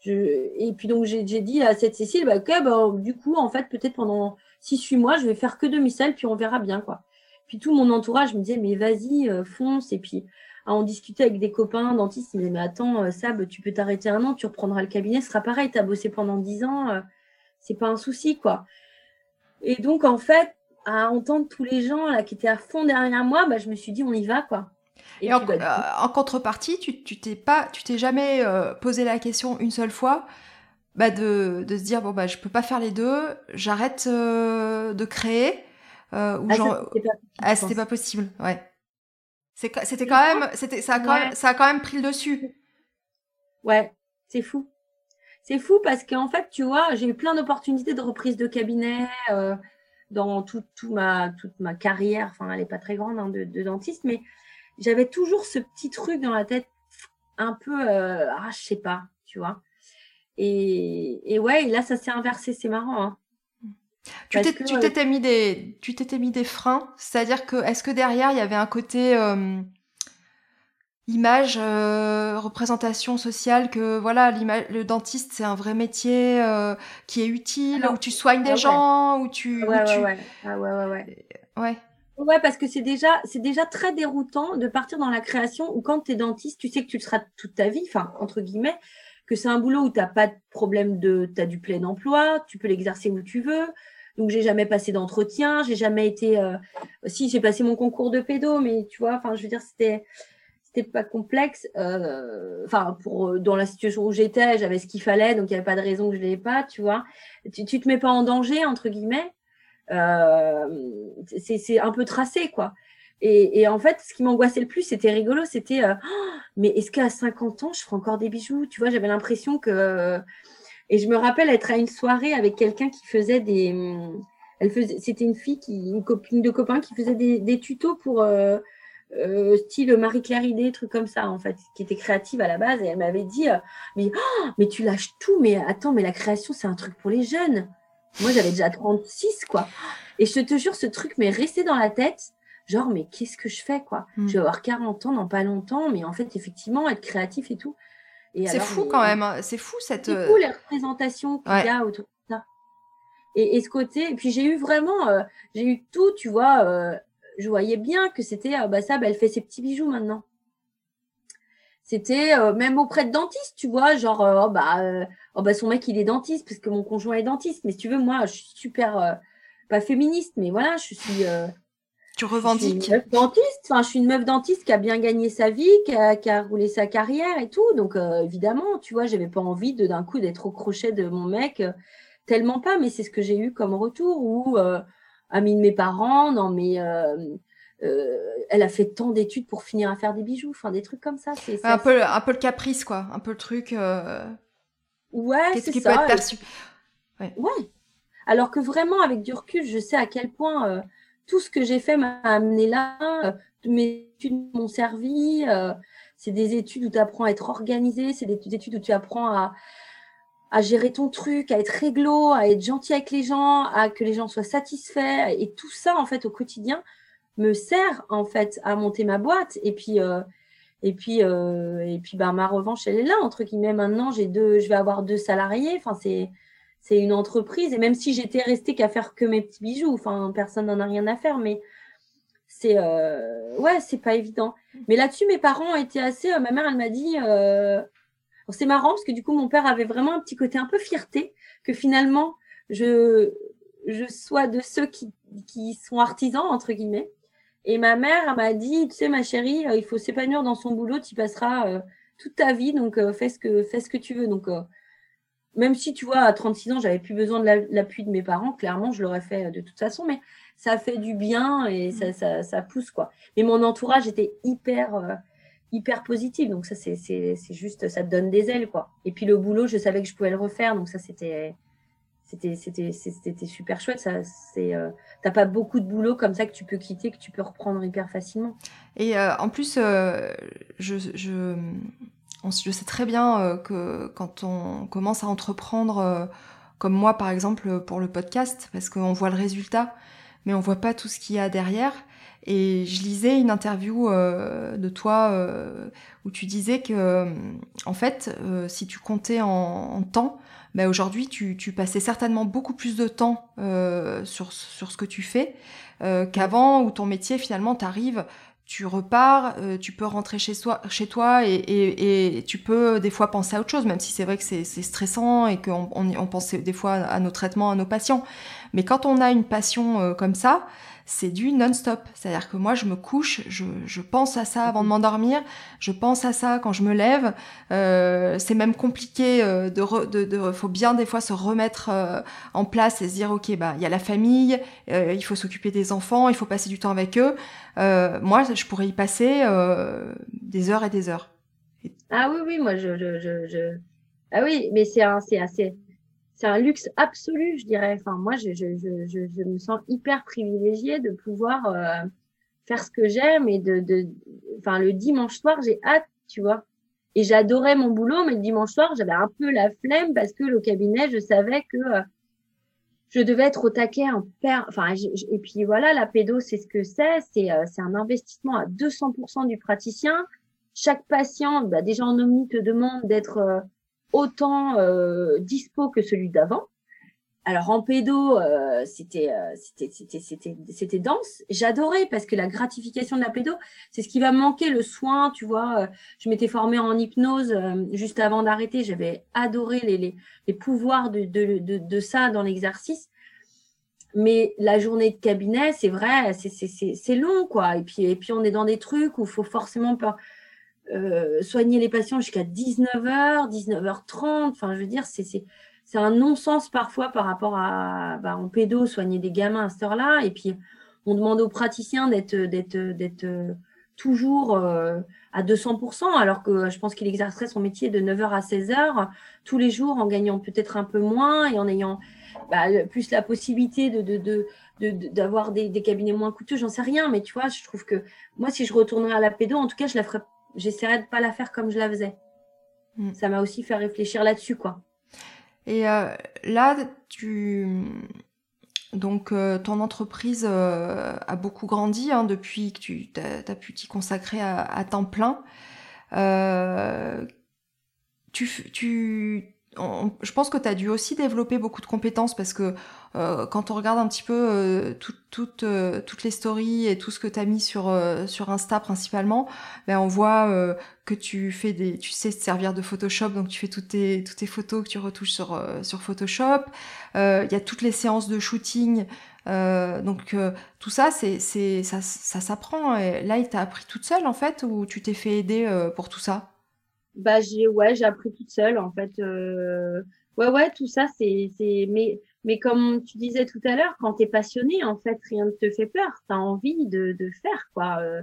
je... et puis donc, j'ai dit à cette Cécile, bah, ok, bah, du coup, en fait, peut-être pendant 6-8 mois, je vais faire que demi-sel, puis on verra bien, quoi. Puis tout mon entourage me disait, mais vas-y, euh, fonce. Et puis, à en discuter avec des copains dentistes, ils me disaient, mais attends, euh, Sab, tu peux t'arrêter un an, tu reprendras le cabinet, ce sera pareil, tu as bossé pendant dix ans, euh, c'est pas un souci, quoi. Et donc, en fait, à entendre tous les gens là qui étaient à fond derrière moi, bah, je me suis dit, on y va, quoi. Et, en, bah, contrepartie, tu, tu t'es pas, tu t'es jamais posé la question une seule fois bah de, de, se dire bon bah je peux pas faire les deux, j'arrête de créer euh, ah, genre... ah, c'était pas possible, ouais. C'était quand même, c'était, ça a quand même, ça a quand même pris le dessus. Ouais, c'est fou. C'est fou parce qu'en fait, tu vois, j'ai eu plein d'opportunités de reprise de cabinet euh, dans tout, tout, ma, toute ma carrière. Enfin, elle n'est pas très grande hein, de, de, dentiste, mais j'avais toujours ce petit truc dans la tête, un peu, euh, ah, je sais pas, tu vois. Et, et ouais, et là, ça s'est inversé, c'est marrant. Hein. Tu t'étais mis des, tu t'étais mis des freins, c'est-à-dire que est-ce que derrière il y avait un côté image, euh, représentation sociale, que voilà, le dentiste c'est un vrai métier euh, qui est utile, où tu soignes des gens, où tu, ouais, ouais, ouais. Ah ouais, ouais, ouais. Ouais. Ouais, parce que c'est déjà, c'est déjà très déroutant de partir dans la création où quand tu es dentiste, tu sais que tu le seras toute ta vie, enfin, entre guillemets, que c'est un boulot où tu n'as pas de problème de, tu as du plein emploi, tu peux l'exercer où tu veux. Donc, j'ai jamais passé d'entretien, j'ai jamais été, euh... si, j'ai passé mon concours de pédo, mais tu vois, enfin, je veux dire, c'était, pas complexe. Euh, enfin, pour euh, dans la situation où j'étais, j'avais ce qu'il fallait, donc il n'y avait pas de raison que je l'ai pas, tu vois. Tu, tu te mets pas en danger entre guillemets. C'est un peu tracé, quoi. Et, et, en fait, ce qui m'angoissait le plus, c'était rigolo, c'était oh, mais est-ce qu'à 50 ans, je ferai encore des bijoux? Tu vois, j'avais l'impression que. Et je me rappelle être à une soirée avec quelqu'un qui faisait des. Elle faisait, c'était une fille qui, une copine de copain qui faisait des, des tutos pour euh, style Marie-Claire Idée, truc comme ça, en fait, qui était créative à la base. Et elle m'avait dit, euh, mais, oh, mais tu lâches tout, mais attends, mais la création, c'est un truc pour les jeunes. Moi, j'avais déjà 36, quoi. Et je te jure, ce truc m'est resté dans la tête. Genre, mais qu'est-ce que je fais, quoi? Hmm. Je vais avoir 40 ans dans pas longtemps, mais en fait, effectivement, être créatif et tout. C'est fou quand même, hein. c'est fou cette. C'est fou les représentations qu'il y a autour de ça. Et, et, ce côté, et puis j'ai eu vraiment, euh, j'ai eu tout, tu vois, je voyais bien que c'était, ah, bah ça, bah, elle fait ses petits bijoux maintenant. C'était euh, même auprès de dentistes, tu vois, genre, euh, oh, bah, euh, oh, bah, son mec, il est dentiste, parce que mon conjoint est dentiste. Mais si tu veux, moi, je suis super, pas féministe, mais voilà, je suis. Tu revendiques. Je suis une meuf dentiste, enfin, je suis une meuf dentiste qui a bien gagné sa vie, qui a, qui a roulé sa carrière et tout. Donc, évidemment, tu vois, j'avais pas envie de d'un coup d'être au crochet de mon mec, tellement pas, mais c'est ce que j'ai eu comme retour, où amie de mes parents, non mais euh, euh, elle a fait tant d'études pour finir à faire des bijoux, enfin des trucs comme ça. C'est un peu, un peu le caprice quoi, un peu le truc. Euh, ouais, Qu'est-ce qui peut être perçu? ouais. Alors que vraiment avec du recul, je sais à quel point tout ce que j'ai fait m'a amené là. mes études m'ont servi. c'est des études où tu apprends à être organisé, c'est des études où tu apprends à, gérer ton truc, à être réglo, à être gentil avec les gens, à que les gens soient satisfaits. Et tout ça, en fait, au quotidien, me sert, en fait, à monter ma boîte. Et puis, euh, et puis, euh, et puis ben, ma revanche, elle est là, entre guillemets. Maintenant, j'ai deux, je vais avoir deux salariés. Enfin, c'est, c'est une entreprise. Et même si j'étais restée qu'à faire que mes petits bijoux, personne n'en a rien à faire, mais c'est, euh, c'est pas évident. Mais là-dessus, mes parents étaient assez, ma mère, elle m'a dit, c'est marrant parce que du coup, mon père avait vraiment un petit côté un peu fierté que finalement, je, je sois de ceux qui, qui sont artisans, entre guillemets. Et ma mère m'a dit, tu sais, ma chérie, euh, il faut s'épanouir dans son boulot, tu passeras euh, toute ta vie, donc euh, fais, ce que, fais ce que tu veux. Donc, même si, tu vois, à 36 ans, j'avais plus besoin de l'appui de mes parents, clairement, je l'aurais fait de toute façon, mais ça fait du bien et ça, ça, ça pousse, quoi. Mais mon entourage était hyper hyper positive. Donc ça, c'est juste, ça te donne des ailes, quoi. Et puis le boulot, je savais que je pouvais le refaire, donc ça, c'était c'était c'était super chouette. Ça, c'est, euh, t'as pas beaucoup de boulot comme ça que tu peux quitter, que tu peux reprendre hyper facilement. Et euh, en plus, euh, je, je, sais très bien que quand on commence à entreprendre, comme moi par exemple pour le podcast, parce qu'on voit le résultat, mais on voit pas tout ce qu'il y a derrière. Et je lisais une interview euh, de toi euh, où tu disais que, en fait, euh, si tu comptais en, temps, ben aujourd'hui, tu, passais certainement beaucoup plus de temps sur ce que tu fais qu'avant, où ton métier, finalement, t'arrive, tu repars, tu peux rentrer chez, toi et, tu peux des fois penser à autre chose, même si c'est vrai que c'est stressant et qu'on on, on pense des fois à nos traitements, à nos patients. Mais quand on a une passion comme ça, c'est du non-stop. C'est-à-dire que moi, je me couche, je, pense à ça avant de m'endormir, je pense à ça quand je me lève. Euh, c'est même compliqué euh, de, faut bien des fois se remettre euh, en place et se dire, ok, bah il y a la famille, il faut s'occuper des enfants, il faut passer du temps avec eux. moi, je pourrais y passer des heures et des heures. Ah oui, oui, moi, je, je... ah oui, mais c'est assez c'est un luxe absolu, je dirais. Enfin, moi, je, me sens hyper privilégiée de pouvoir euh, faire ce que j'aime et de, de, enfin, le dimanche soir, j'ai hâte, tu vois. Et j'adorais mon boulot, mais le dimanche soir, j'avais un peu la flemme parce que le cabinet, je savais que euh, je devais être au taquet en père. Enfin, et puis voilà, la pédo, c'est ce que c'est. C'est euh, un investissement à 200% du praticien. Chaque patient, bah, déjà en omni, te demande d'être autant euh, dispo que celui d'avant. Alors en pédo, euh, c'était c'était c'était c'était c'était dense. J'adorais parce que la gratification de la pédo, c'est ce qui va manquer le soin, tu vois. je m'étais formée en hypnose juste avant d'arrêter. J'avais adoré les, les, les pouvoirs de, de, de, ça dans l'exercice. Mais la journée de cabinet, c'est vrai, c'est long, quoi. Et puis, et puis, on est dans des trucs où il faut forcément euh, soigner les patients jusqu'à 19h, 19h30. Enfin, je veux dire, c'est un non-sens parfois par rapport à bah, en pédo soigner des gamins à cette heure-là et puis on demande aux praticiens d'être toujours euh, à 200% alors que je pense qu'il exercerait son métier de 9h à 16h tous les jours en gagnant peut-être un peu moins et en ayant bah, plus la possibilité de, de, de d'avoir des, des, cabinets moins coûteux, j'en sais rien, mais tu vois, je trouve que moi, si je retournerais à la pédo, en tout cas, je la ferais, j'essaierais de pas la faire comme je la faisais. Mm. Ça m'a aussi fait réfléchir là-dessus, quoi. Et euh, là, tu donc ton entreprise a beaucoup grandi hein, depuis que tu as, pu t'y consacrer à, à, temps plein. tu, tu je pense que tu as dû aussi développer beaucoup de compétences parce que euh, quand on regarde un petit peu euh, euh, toutes les stories et tout ce que tu as mis sur, sur Insta principalement, ben on voit que tu fais des, tu sais te servir de Photoshop, donc tu fais toutes tes, toutes tes photos que tu retouches sur, sur Photoshop. Il y a toutes les séances de shooting. donc tout ça, c'est, c'est, ça, ça s'apprend. Là, il t'a appris toute seule en fait, ou tu t'es fait aider pour tout ça? Bah j'ai ouais j'ai appris toute seule en fait euh... ouais ouais tout ça c'est c'est mais mais comme tu disais tout à l'heure quand t'es passionné en fait rien ne te fait peur. T'as envie de de faire quoi euh...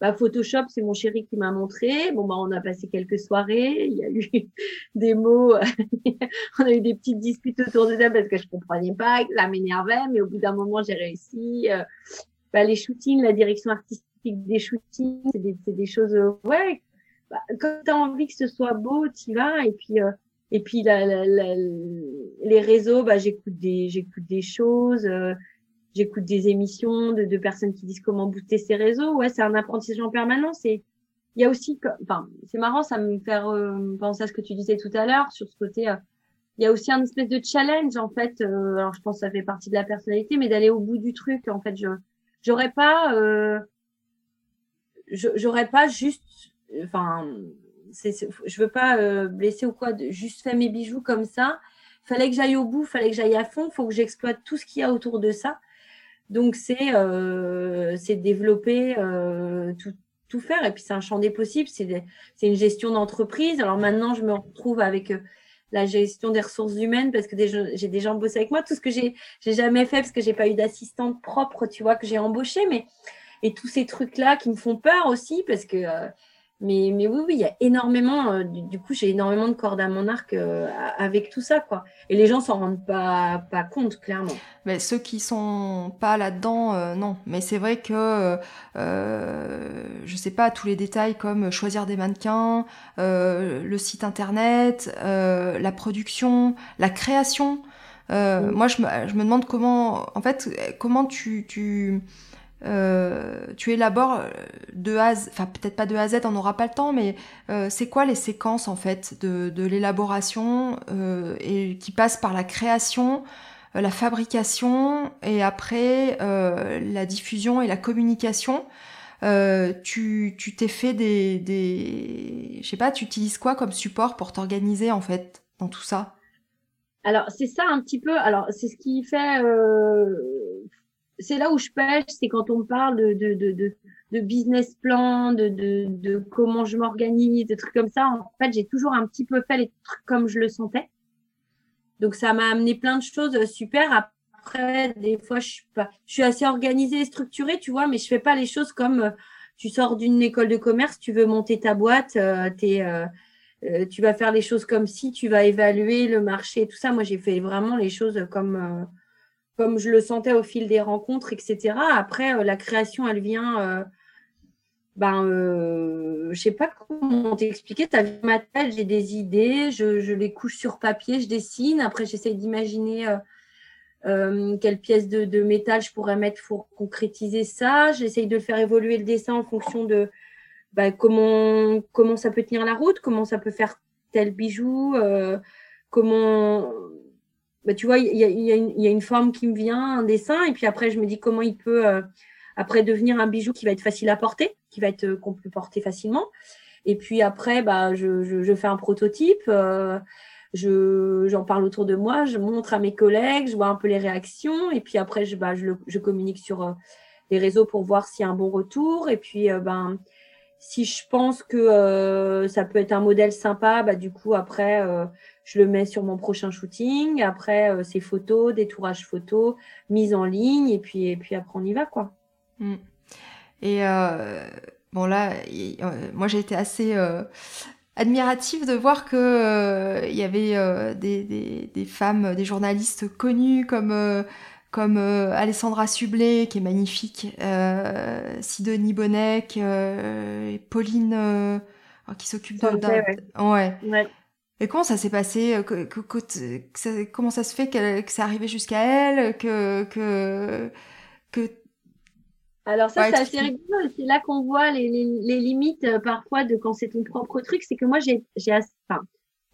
bah Photoshop c'est mon chéri qui m'a montré. Bon bah on a passé quelques soirées. Il y a eu des mots on a eu des petites disputes autour de ça parce que je comprenais pas ça m'énervait mais au bout d'un moment j'ai réussi euh... bah les shootings la direction artistique des shootings c'est des, des choses ouais bah, quand tu as envie que ce soit beau, tu vas. Et puis, euh, et puis la, la, la, les réseaux, bah, j'écoute des, j'écoute des choses, euh, j'écoute des émissions de, de, personnes qui disent comment booster ces réseaux. Ouais, c'est un apprentissage en permanence. Et il y a aussi, enfin, c'est marrant, ça me fait euh, penser à ce que tu disais tout à l'heure sur ce côté. il y a aussi un espèce de challenge en fait. alors je pense que ça fait partie de la personnalité, mais d'aller au bout du truc. En fait, je j'aurais pas, j'aurais pas juste enfin, c'est, je veux pas euh, blesser ou quoi, juste faire mes bijoux comme ça. Fallait que j'aille au bout, fallait que j'aille à fond, faut que j'exploite tout ce qu'il y a autour de ça. Donc c'est euh, c'est développer euh, tout, tout faire et puis c'est un champ des possibles, c'est c'est une gestion d'entreprise. Alors maintenant je me retrouve avec la gestion des ressources humaines parce que j'ai des gens bossé avec moi, tout ce que j'ai j'ai jamais fait parce que j'ai pas eu d'assistante propre, tu vois, que j'ai embauché, mais et tous ces trucs là qui me font peur aussi parce que mais, mais oui, oui, il y a énormément, euh, du, coup, j'ai énormément de cordes à mon arc euh, avec tout ça, quoi. Et les gens s'en rendent pas, pas compte, clairement. Mais ceux qui sont pas là-dedans, euh, non. Mais c'est vrai que, je sais pas, tous les détails comme choisir des mannequins, le site internet, la production, la création. Moi, je me, je me demande comment, en fait, comment tu, tu euh, tu élabores euh, de A enfin peut-être pas de A à Z, on n'aura pas le temps, mais euh, c'est quoi les séquences en fait de, de l'élaboration et qui passent par la création, la fabrication et après la diffusion et la communication? tu tu t'es fait des, des je sais pas, tu utilises quoi comme support pour t'organiser en fait dans tout ça? Alors c'est ça un petit peu. Alors c'est ce qui fait c'est là où je pêche, c'est quand on parle de, business plan, de, de, comment je m'organise, des trucs comme ça. En fait, j'ai toujours un petit peu fait les trucs comme je le sentais. Donc, ça m'a amené plein de choses euh, super. Après, des fois, je suis assez organisée et structurée, tu vois, mais je fais pas les choses comme euh, tu sors d'une école de commerce, tu veux monter ta boîte, euh, tu vas faire les choses comme si, tu vas évaluer le marché, tout ça. Moi, j'ai fait vraiment les choses comme comme je le sentais au fil des rencontres, etc. Après, euh, la création, elle vient. Euh, ben, euh, je sais pas comment t'expliquer. Vu ma tête, j'ai des idées, je, les couche sur papier, je dessine. Après, j'essaye d'imaginer euh, quelle pièce de, métal je pourrais mettre pour concrétiser ça. J'essaye de faire évoluer le dessin en fonction de bah, comment, comment ça peut tenir la route, comment ça peut faire tel bijou, comment. Bah, tu vois, il y a, y, y a, une forme qui me vient, un dessin, et puis après, je me dis comment il peut euh, après devenir un bijou qui va être facile à porter, qui va être euh, qu'on peut porter facilement. Et puis après, bah, je, je, je fais un prototype. Euh, je j'en parle autour de moi, je montre à mes collègues, je vois un peu les réactions et puis après je bah, je, le, je communique sur euh, les réseaux pour voir s'il y a un bon retour et puis euh, ben si je pense que ça peut être un modèle sympa, bah du coup après je le mets sur mon prochain shooting, après euh, c'est photos, détourage photo, mise en ligne et puis et puis après on y va quoi. Mmh. Et bon là, moi j'ai été assez admirative de voir que euh, il y avait euh, des, des, des, femmes, des journalistes connues comme euh, comme Alessandra Sublet qui est magnifique, Sidonie Bonnec, Pauline qui s'occupe de, ouais. ouais. Et comment ça s'est passé que, que, que, Comment ça se fait que, que c'est arrivé jusqu'à elle Que que que alors ça, ouais, c'est assez rigolo. C'est là qu'on voit les, les, les limites euh, parfois de quand c'est ton propre truc. C'est que moi, j'ai, j'ai enfin,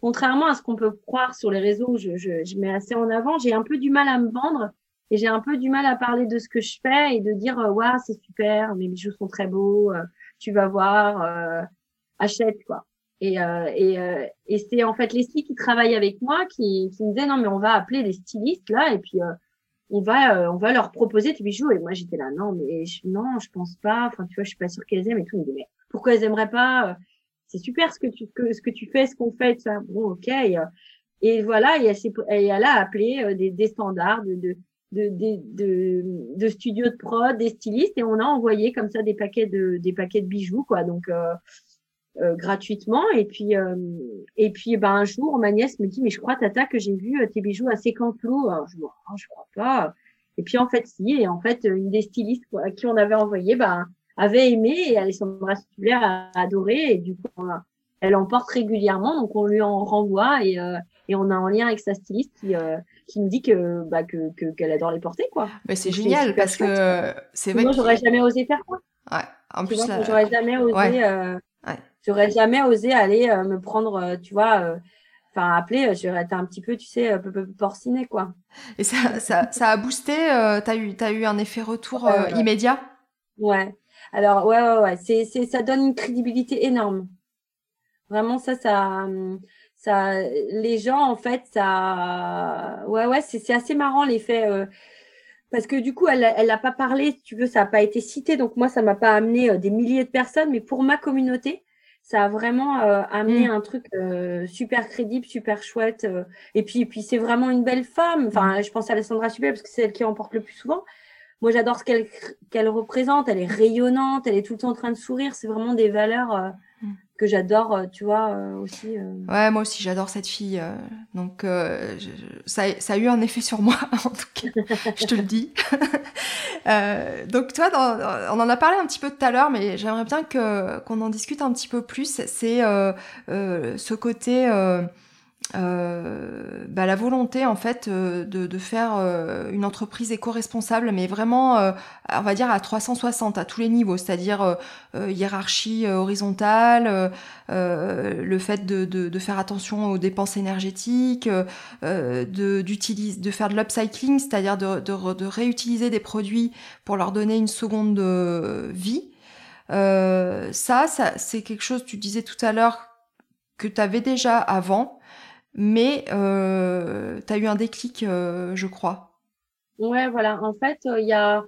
contrairement à ce qu'on peut croire sur les réseaux, je, je, je mets assez en avant. J'ai un peu du mal à me vendre et j'ai un peu du mal à parler de ce que je fais et de dire euh, waouh, c'est super, mes bijoux sont très beaux, euh, tu vas voir, euh, achète quoi. Et, euh, et, euh, et c'est en fait Leslie qui travaille avec moi qui, qui me disait non mais on va appeler les stylistes là et puis on va euh, on va leur proposer tes bijoux et moi j'étais là non mais je, non je pense pas. Enfin tu vois je suis pas sûre qu'elles aiment et tout. Mais pourquoi elles aimeraient pas euh, c'est super ce que tu que, ce que tu fais ce qu'on fait ça. Bon ok et, euh, et voilà et elle, et elle a appelé des, des standards de de, de de, de de studios de prod des stylistes et on a envoyé comme ça des paquets de des paquets de bijoux quoi. Donc euh, euh, gratuitement. Et puis, euh, et puis ben, un jour, ma nièce me dit, mais je crois, Tata, que j'ai vu euh, tes bijoux à Sécantelot. Alors, je dis, oh, je crois pas. Et puis, en fait, si. Et en fait, une des stylistes à qui on avait envoyé ben, avait aimé et Alessandra Stubler a adoré. Et du coup, elle en porte régulièrement. Donc, on lui en renvoie et, euh, et on a un lien avec sa styliste qui, euh, qui nous dit que bah, que qu'elle adore les porter. quoi. Mais c'est génial parce que c'est vrai. Moi, j'aurais jamais osé faire quoi. Ouais. En plus, j'aurais jamais osé. Ouais. Euh. J'aurais jamais osé aller euh, me prendre, euh, tu vois, euh, enfin appeler, j'aurais été un petit peu, tu sais, un peu, peu porciné, quoi. Et ça, ça, ça a boosté, euh, t'as eu, as eu un effet retour ouais. immédiat? Ouais. Alors, ouais, ouais, ouais, c'est, c'est, ça donne une crédibilité énorme. Vraiment, ça, ça, ça, les gens, en fait, ça, ouais, ouais, c'est, c'est assez marrant l'effet. Euh, parce que du coup, elle elle n'a pas parlé, si tu veux, ça n'a pas été cité. Donc moi, ça m'a pas amené euh, des milliers de personnes, mais pour ma communauté, ça a vraiment euh, amené mmh. un truc euh, super crédible, super chouette. Euh, et puis, et puis c'est vraiment une belle femme. Enfin, je pense à Alessandra Subel parce que c'est elle qui en porte le plus souvent. Moi, j'adore ce qu'elle qu'elle représente. Elle est rayonnante, elle est tout le temps en train de sourire. C'est vraiment des valeurs mmh. Que j'adore, tu vois, aussi. Ouais, moi aussi, j'adore cette fille. donc, je, ça, ça, a eu un effet sur moi, en tout cas, je te le dis. donc, toi, on en a parlé un petit peu tout à l'heure, mais j'aimerais bien que qu'on en discute un petit peu plus. C'est ce côté euh, bah, la volonté en fait euh, de, de, faire euh, une entreprise éco-responsable, mais vraiment, euh, on va dire à 360 à tous les niveaux, c'est-à-dire euh, hiérarchie horizontale, le fait de, de, de, faire attention aux dépenses énergétiques, de, de faire de l'upcycling, c'est-à-dire de, réutiliser des produits pour leur donner une seconde vie. ça, ça c'est quelque chose, tu disais tout à l'heure, que tu avais déjà avant, mais euh, tu as eu un déclic, euh, je crois. Ouais, voilà. En fait, il euh, y a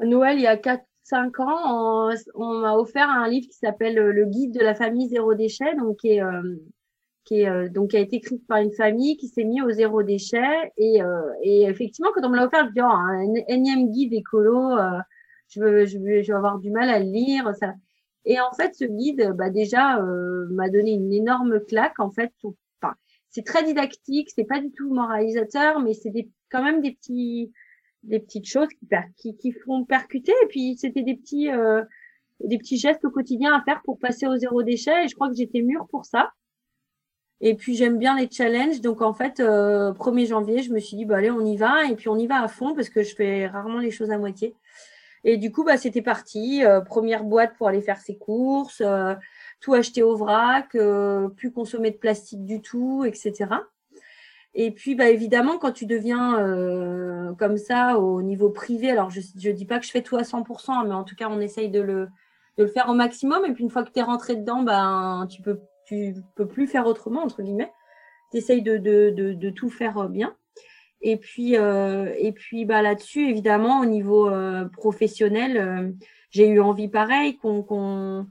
Noël, il y a 4-5 ans, on, m'a offert un livre qui s'appelle Le guide de la famille zéro déchet, donc qui est, euh, euh, donc a été écrit par une famille qui s'est mis au zéro déchet. Et, effectivement, quand on me l'a offert, je me dis oh, un énième guide écolo, je, vais avoir du mal à le lire. Ça. Et en fait, ce guide, bah déjà, m'a donné une énorme claque en fait c'est très didactique, c'est pas du tout moralisateur, mais c'est quand même des petites choses qui, font percuter. Et puis c'était des petits, euh, des petits gestes au quotidien à faire pour passer au zéro déchet. Et je crois que j'étais mûre pour ça. Et puis j'aime bien les challenges. Donc en fait, 1er janvier, je me suis dit, bah, allez, on y va. Et puis on y va à fond parce que je fais rarement les choses à moitié. Et du coup, bah, c'était parti. première boîte pour aller faire ses courses, tout acheter au vrac, plus consommer de plastique du tout, etc. Et puis, bah, évidemment, quand tu deviens euh, comme ça au niveau privé, alors je ne dis pas que je fais tout à 100%, mais en tout cas, on essaye de le, de le faire au maximum. Et puis, une fois que tu es rentré dedans, ben, tu peux, tu peux plus faire autrement, entre guillemets. Tu essayes de, de, de, tout faire euh, bien. Et puis, euh, et puis bah, là-dessus, évidemment, au niveau euh, professionnel, euh, j'ai eu envie pareil qu'on...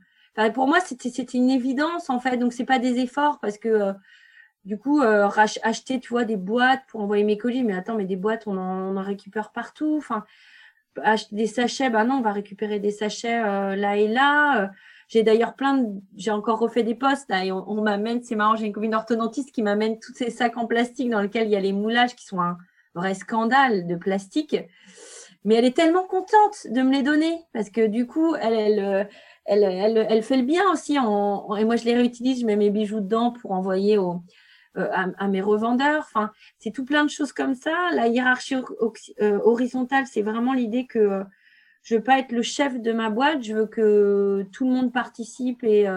Pour moi, c'était une évidence, en fait. Donc, c'est pas des efforts parce que du coup, euh, acheter, tu vois, des boîtes pour envoyer mes colis. Mais attends, mais des boîtes, on en, on récupère partout. Enfin, acheter des sachets, bah non, on va récupérer des sachets euh, là et là. Euh, j'ai d'ailleurs plein de, j'ai encore refait des postes et on, m'amène, c'est marrant, j'ai une copine orthodontiste qui m'amène tous ces sacs en plastique dans lesquels il y a les moulages qui sont un vrai scandale de plastique. Mais elle est tellement contente de me les donner parce que du coup, elle, elle, euh, elle, elle, elle fait le bien aussi. En, et moi, je les réutilise, je mets mes bijoux dedans pour envoyer au, euh, à, mes revendeurs. Enfin, c'est tout plein de choses comme ça. La hiérarchie euh, horizontale, c'est vraiment l'idée que euh, je veux pas être le chef de ma boîte. Je veux que tout le monde participe et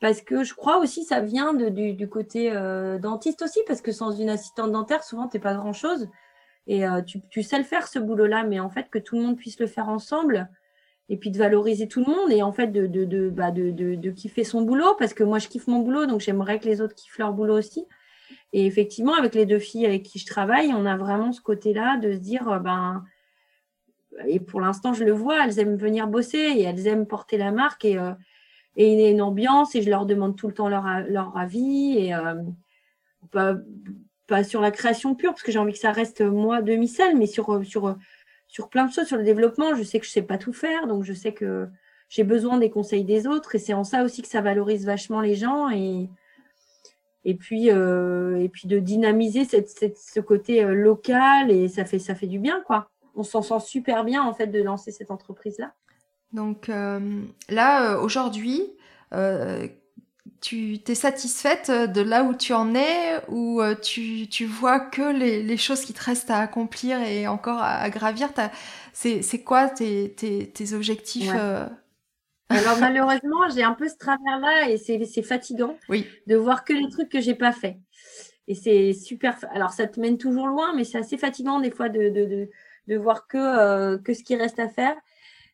parce que je crois aussi ça vient de, du, côté dentiste aussi parce que sans une assistante dentaire, souvent t'es pas grand chose et tu, tu, sais le faire ce boulot-là, mais en fait que tout le monde puisse le faire ensemble et puis de valoriser tout le monde et en fait de, de, bah de, de, kiffer son boulot parce que moi je kiffe mon boulot donc j'aimerais que les autres kiffent leur boulot aussi. Et effectivement, avec les deux filles avec qui je travaille, on a vraiment ce côté-là de se dire, euh, ben, et pour l'instant je le vois, elles aiment venir bosser et elles aiment porter la marque et, euh, et une ambiance et je leur demande tout le temps leur, leur avis et euh, pas, pas sur la création pure parce que j'ai envie que ça reste moi demi-sel, mais sur, sur sur plein de choses, sur le développement. Je sais que je sais pas tout faire, donc je sais que j'ai besoin des conseils des autres, et c'est en ça aussi que ça valorise vachement les gens et et puis euh, et puis de dynamiser cette, ce côté euh, local et ça fait ça fait du bien quoi. On s'en sent super bien en fait de lancer cette entreprise là. Donc euh, là aujourd'hui, tu t'es satisfaite euh, de là où tu en es ou euh, tu, tu vois que les, les, choses qui te restent à accomplir et encore à, gravir? C'est quoi tes, tes, tes objectifs euh? Alors malheureusement, j'ai un peu ce travers-là et c'est fatigant oui. de voir que les trucs que j'ai pas fait. Et c'est super. Alors ça te mène toujours loin, mais c'est assez fatigant des fois de, de, de, de voir que, que ce qui reste à faire.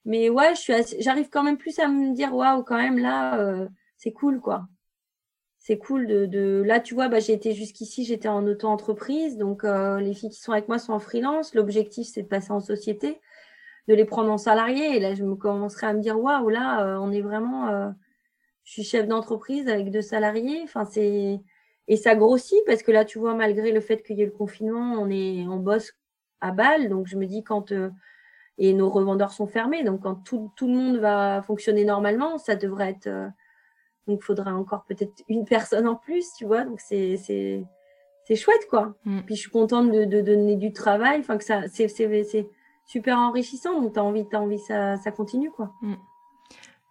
Mais ouais, j'arrive quand même plus à me dire waouh, quand même là, c'est cool quoi c'est cool de, Là, tu vois, bah, j'ai été jusqu'ici, j'étais en auto-entreprise. Donc, euh, les filles qui sont avec moi sont en freelance. L'objectif, c'est de passer en société, de les prendre en salarié. Et là, je me commencerai à me dire, waouh, là, euh, on est vraiment. Euh, je suis chef d'entreprise avec deux salariés. Enfin, c'est. Et ça grossit parce que là, tu vois, malgré le fait qu'il y ait le confinement, on est, on bosse à balle. Donc, je me dis quand et nos revendeurs sont fermés. Donc, quand tout, le monde va fonctionner normalement, ça devrait être donc, il faudra encore peut-être une personne en plus, tu vois. Donc, c'est, c'est, c'est chouette, quoi. Mm. Puis, je suis contente de, de, donner du travail. Enfin, que ça, c'est, c'est, super enrichissant. Donc, tu as envie, as envie ça, ça continue, quoi. Mm.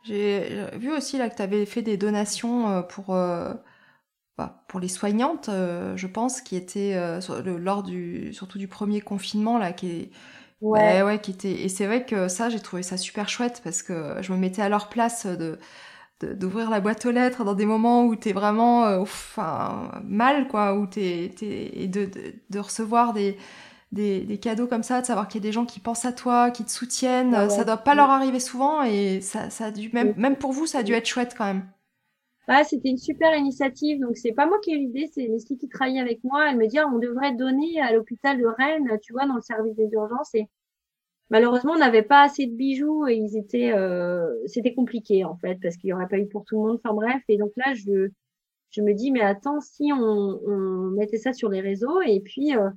J'ai vu aussi là que tu avais fait des donations euh, pour, euh, bah, pour les soignantes, euh, je pense, qui étaient lors du, surtout du premier confinement, là, qui Ouais. ouais, qui était. Et c'est vrai que ça, j'ai trouvé ça super chouette parce que je me mettais à leur place de d'ouvrir la boîte aux lettres dans des moments où t'es vraiment euh, enfin mal quoi où t'es et de, de, de, recevoir des, des, des cadeaux comme ça de savoir qu'il y a des gens qui pensent à toi qui te soutiennent ah ça doit pas leur arriver souvent et ça, ça a dû même même pour vous ça a dû être chouette quand même bah, c'était une super initiative. Donc, c'est pas moi qui ai eu l'idée, c'est Leslie qui travaillait avec moi. Elle me dit, ah, on devrait donner à l'hôpital de Rennes, tu vois, dans le service des urgences. Et Malheureusement, on n'avait pas assez de bijoux et ils étaient, euh, c'était compliqué en fait parce qu'il y aurait pas eu pour tout le monde. Enfin bref, et donc là, je, je me dis mais attends, si on, on mettait ça sur les réseaux et puis euh,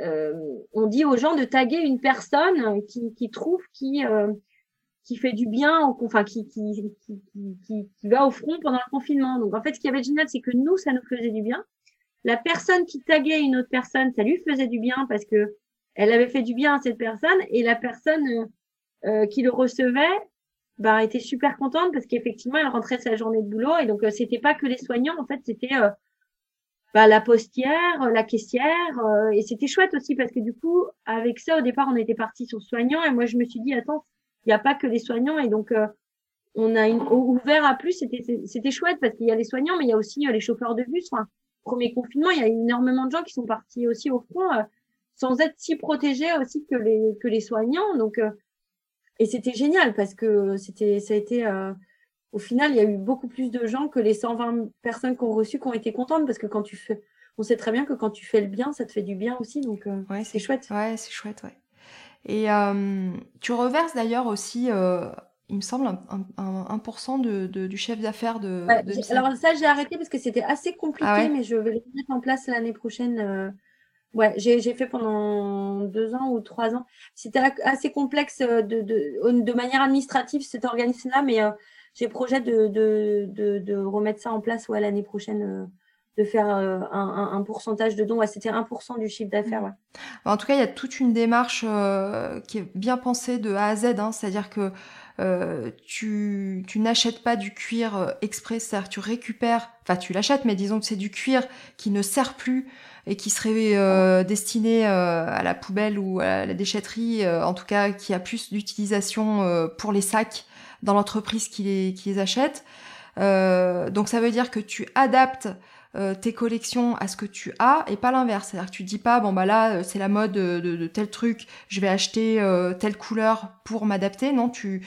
euh, on dit aux gens de taguer une personne qui, qui trouve qui euh, qui fait du bien, enfin qui, qui, qui, qui va au front pendant le confinement. Donc en fait, ce qui avait de génial, c'est que nous, ça nous faisait du bien. La personne qui taguait une autre personne, ça lui faisait du bien parce que elle avait fait du bien à cette personne et la personne euh, qui le recevait bah, était super contente parce qu'effectivement, elle rentrait sa journée de boulot et donc euh, c'était pas que les soignants, en fait, c'était euh, bah, la postière, la caissière. et c'était chouette aussi parce que du coup, avec ça, au départ, on était parti sur soignants. Et moi, je me suis dit, attends, il n'y a pas que les soignants. Et donc, on a ouvert à plus. C'était chouette parce qu'il y a les soignants, mais il y a aussi les chauffeurs de bus. Enfin, premier confinement, il y a énormément de gens qui sont partis aussi au front sans être si protégés aussi que les, que les soignants. Donc, et c'était génial parce que c'était, ça a été, euh, au final, il y a eu beaucoup plus de gens que les 120 personnes qui ont reçu qui ont été contentes parce que quand tu fais, on sait très bien que quand tu fais le bien, ça te fait du bien aussi. Donc, euh, ouais, c'est chouette. Ouais, c'est chouette, ouais. Et euh, tu reverses d'ailleurs aussi, il me semble, un, 1%, de, de, du chef d'affaires de, Alors ça, j'ai arrêté parce que c'était assez compliqué, ah mais je vais le mettre en place l'année prochaine. Ouais, j'ai fait pendant deux ans ou trois ans. C'était assez complexe de, de, de manière administrative cet organisme-là, mais euh, j'ai projet de, de, de, remettre ça en place ouais, l'année prochaine, euh, de faire euh, un, un, pourcentage de dons. Ouais, C'était 1% du chiffre d'affaires. Ouais. En tout cas, il y a toute une démarche qui est bien pensée de A à Z, hein, c'est-à-dire que tu, tu n'achètes pas du cuir exprès, c'est-à-dire tu récupères, enfin tu l'achètes, mais disons que c'est du cuir qui ne sert plus et qui serait euh, destiné euh, à la poubelle ou à la déchetterie, euh, en tout cas qui a plus d'utilisation euh, pour les sacs dans l'entreprise qui les, qui les achète. donc ça veut dire que tu adaptes tes collections à ce que tu as et pas l'inverse. C'est-à-dire que tu dis pas bon bah là c'est la mode de, de, tel truc, je vais acheter telle couleur pour m'adapter. Non, tu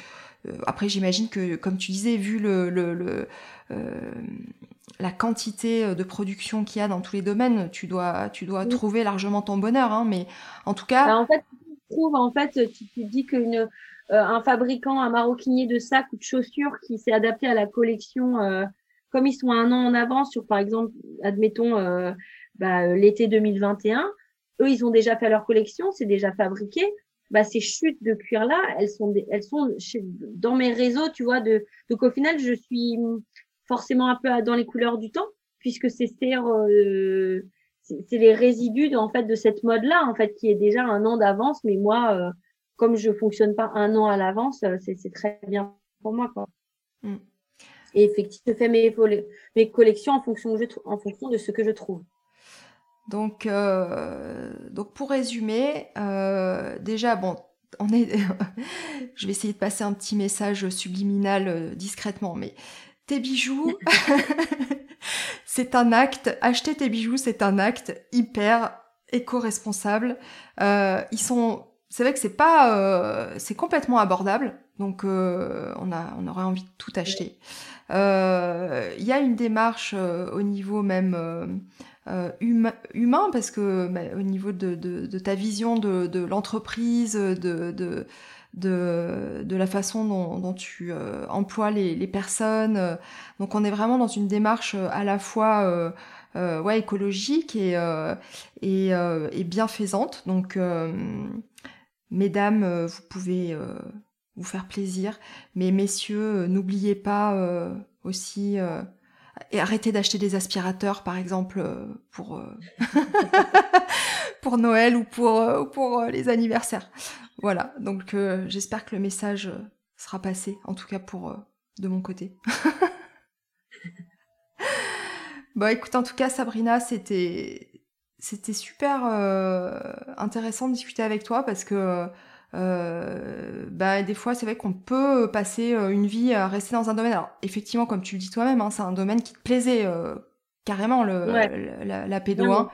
après j'imagine que comme tu disais vu le, le, le la quantité euh, de production qu'il y a dans tous les domaines, tu dois, tu dois trouver largement ton bonheur. Hein, mais en tout cas. Bah, en fait, tu trouves, en fait, tu te dis qu'un euh, fabricant, un maroquinier de sacs ou de chaussures qui s'est adapté à la collection, euh, comme ils sont un an en avance sur, par exemple, admettons, bah, l'été 2021, eux, ils ont déjà fait leur collection, c'est déjà fabriqué. Bah, ces chutes de cuir là, elles sont, elles sont dans mes réseaux, tu vois, de, donc au final, je suis, forcément un peu dans les couleurs du temps, puisque c'est euh, c'est les résidus en fait de cette mode là en fait qui est déjà un an d'avance. Mais moi euh, comme je fonctionne pas un an à l'avance euh, c'est très bien pour moi quoi. Mm. et effectivement je fais mes mes collections en fonction de, en fonction de ce que je trouve. Donc donc pour résumer déjà bon on est je vais essayer de passer un petit message subliminal discrètement mais tes bijoux, c'est un acte. Acheter tes bijoux, c'est un acte hyper éco-responsable. Euh, ils sont, c'est vrai que c'est pas, euh, c'est complètement abordable. Donc, euh, on a, on aurait envie de tout acheter. Il y a une démarche au niveau même humain, parce que bah, au niveau de, ta vision de, l'entreprise, de de, de la façon dont, tu euh, emploies les, personnes. Euh. Donc on est vraiment dans une démarche euh, à la fois ouais, écologique et, et, et, bienfaisante. Donc mesdames, vous pouvez vous faire plaisir, mais messieurs, n'oubliez pas aussi et arrêtez d'acheter des aspirateurs, par exemple, pour pour Noël ou pour pour les anniversaires. Voilà, donc euh, j'espère que le message euh, sera passé, en tout cas pour euh, de mon côté. bon, écoute, en tout cas, Sabrina, c'était c'était super intéressant de discuter avec toi parce que bah, des fois, c'est vrai qu'on peut passer une vie à rester dans un domaine. Alors, effectivement, comme tu le dis toi-même, hein, c'est un domaine qui te plaisait carrément le, la, la, pédo 1.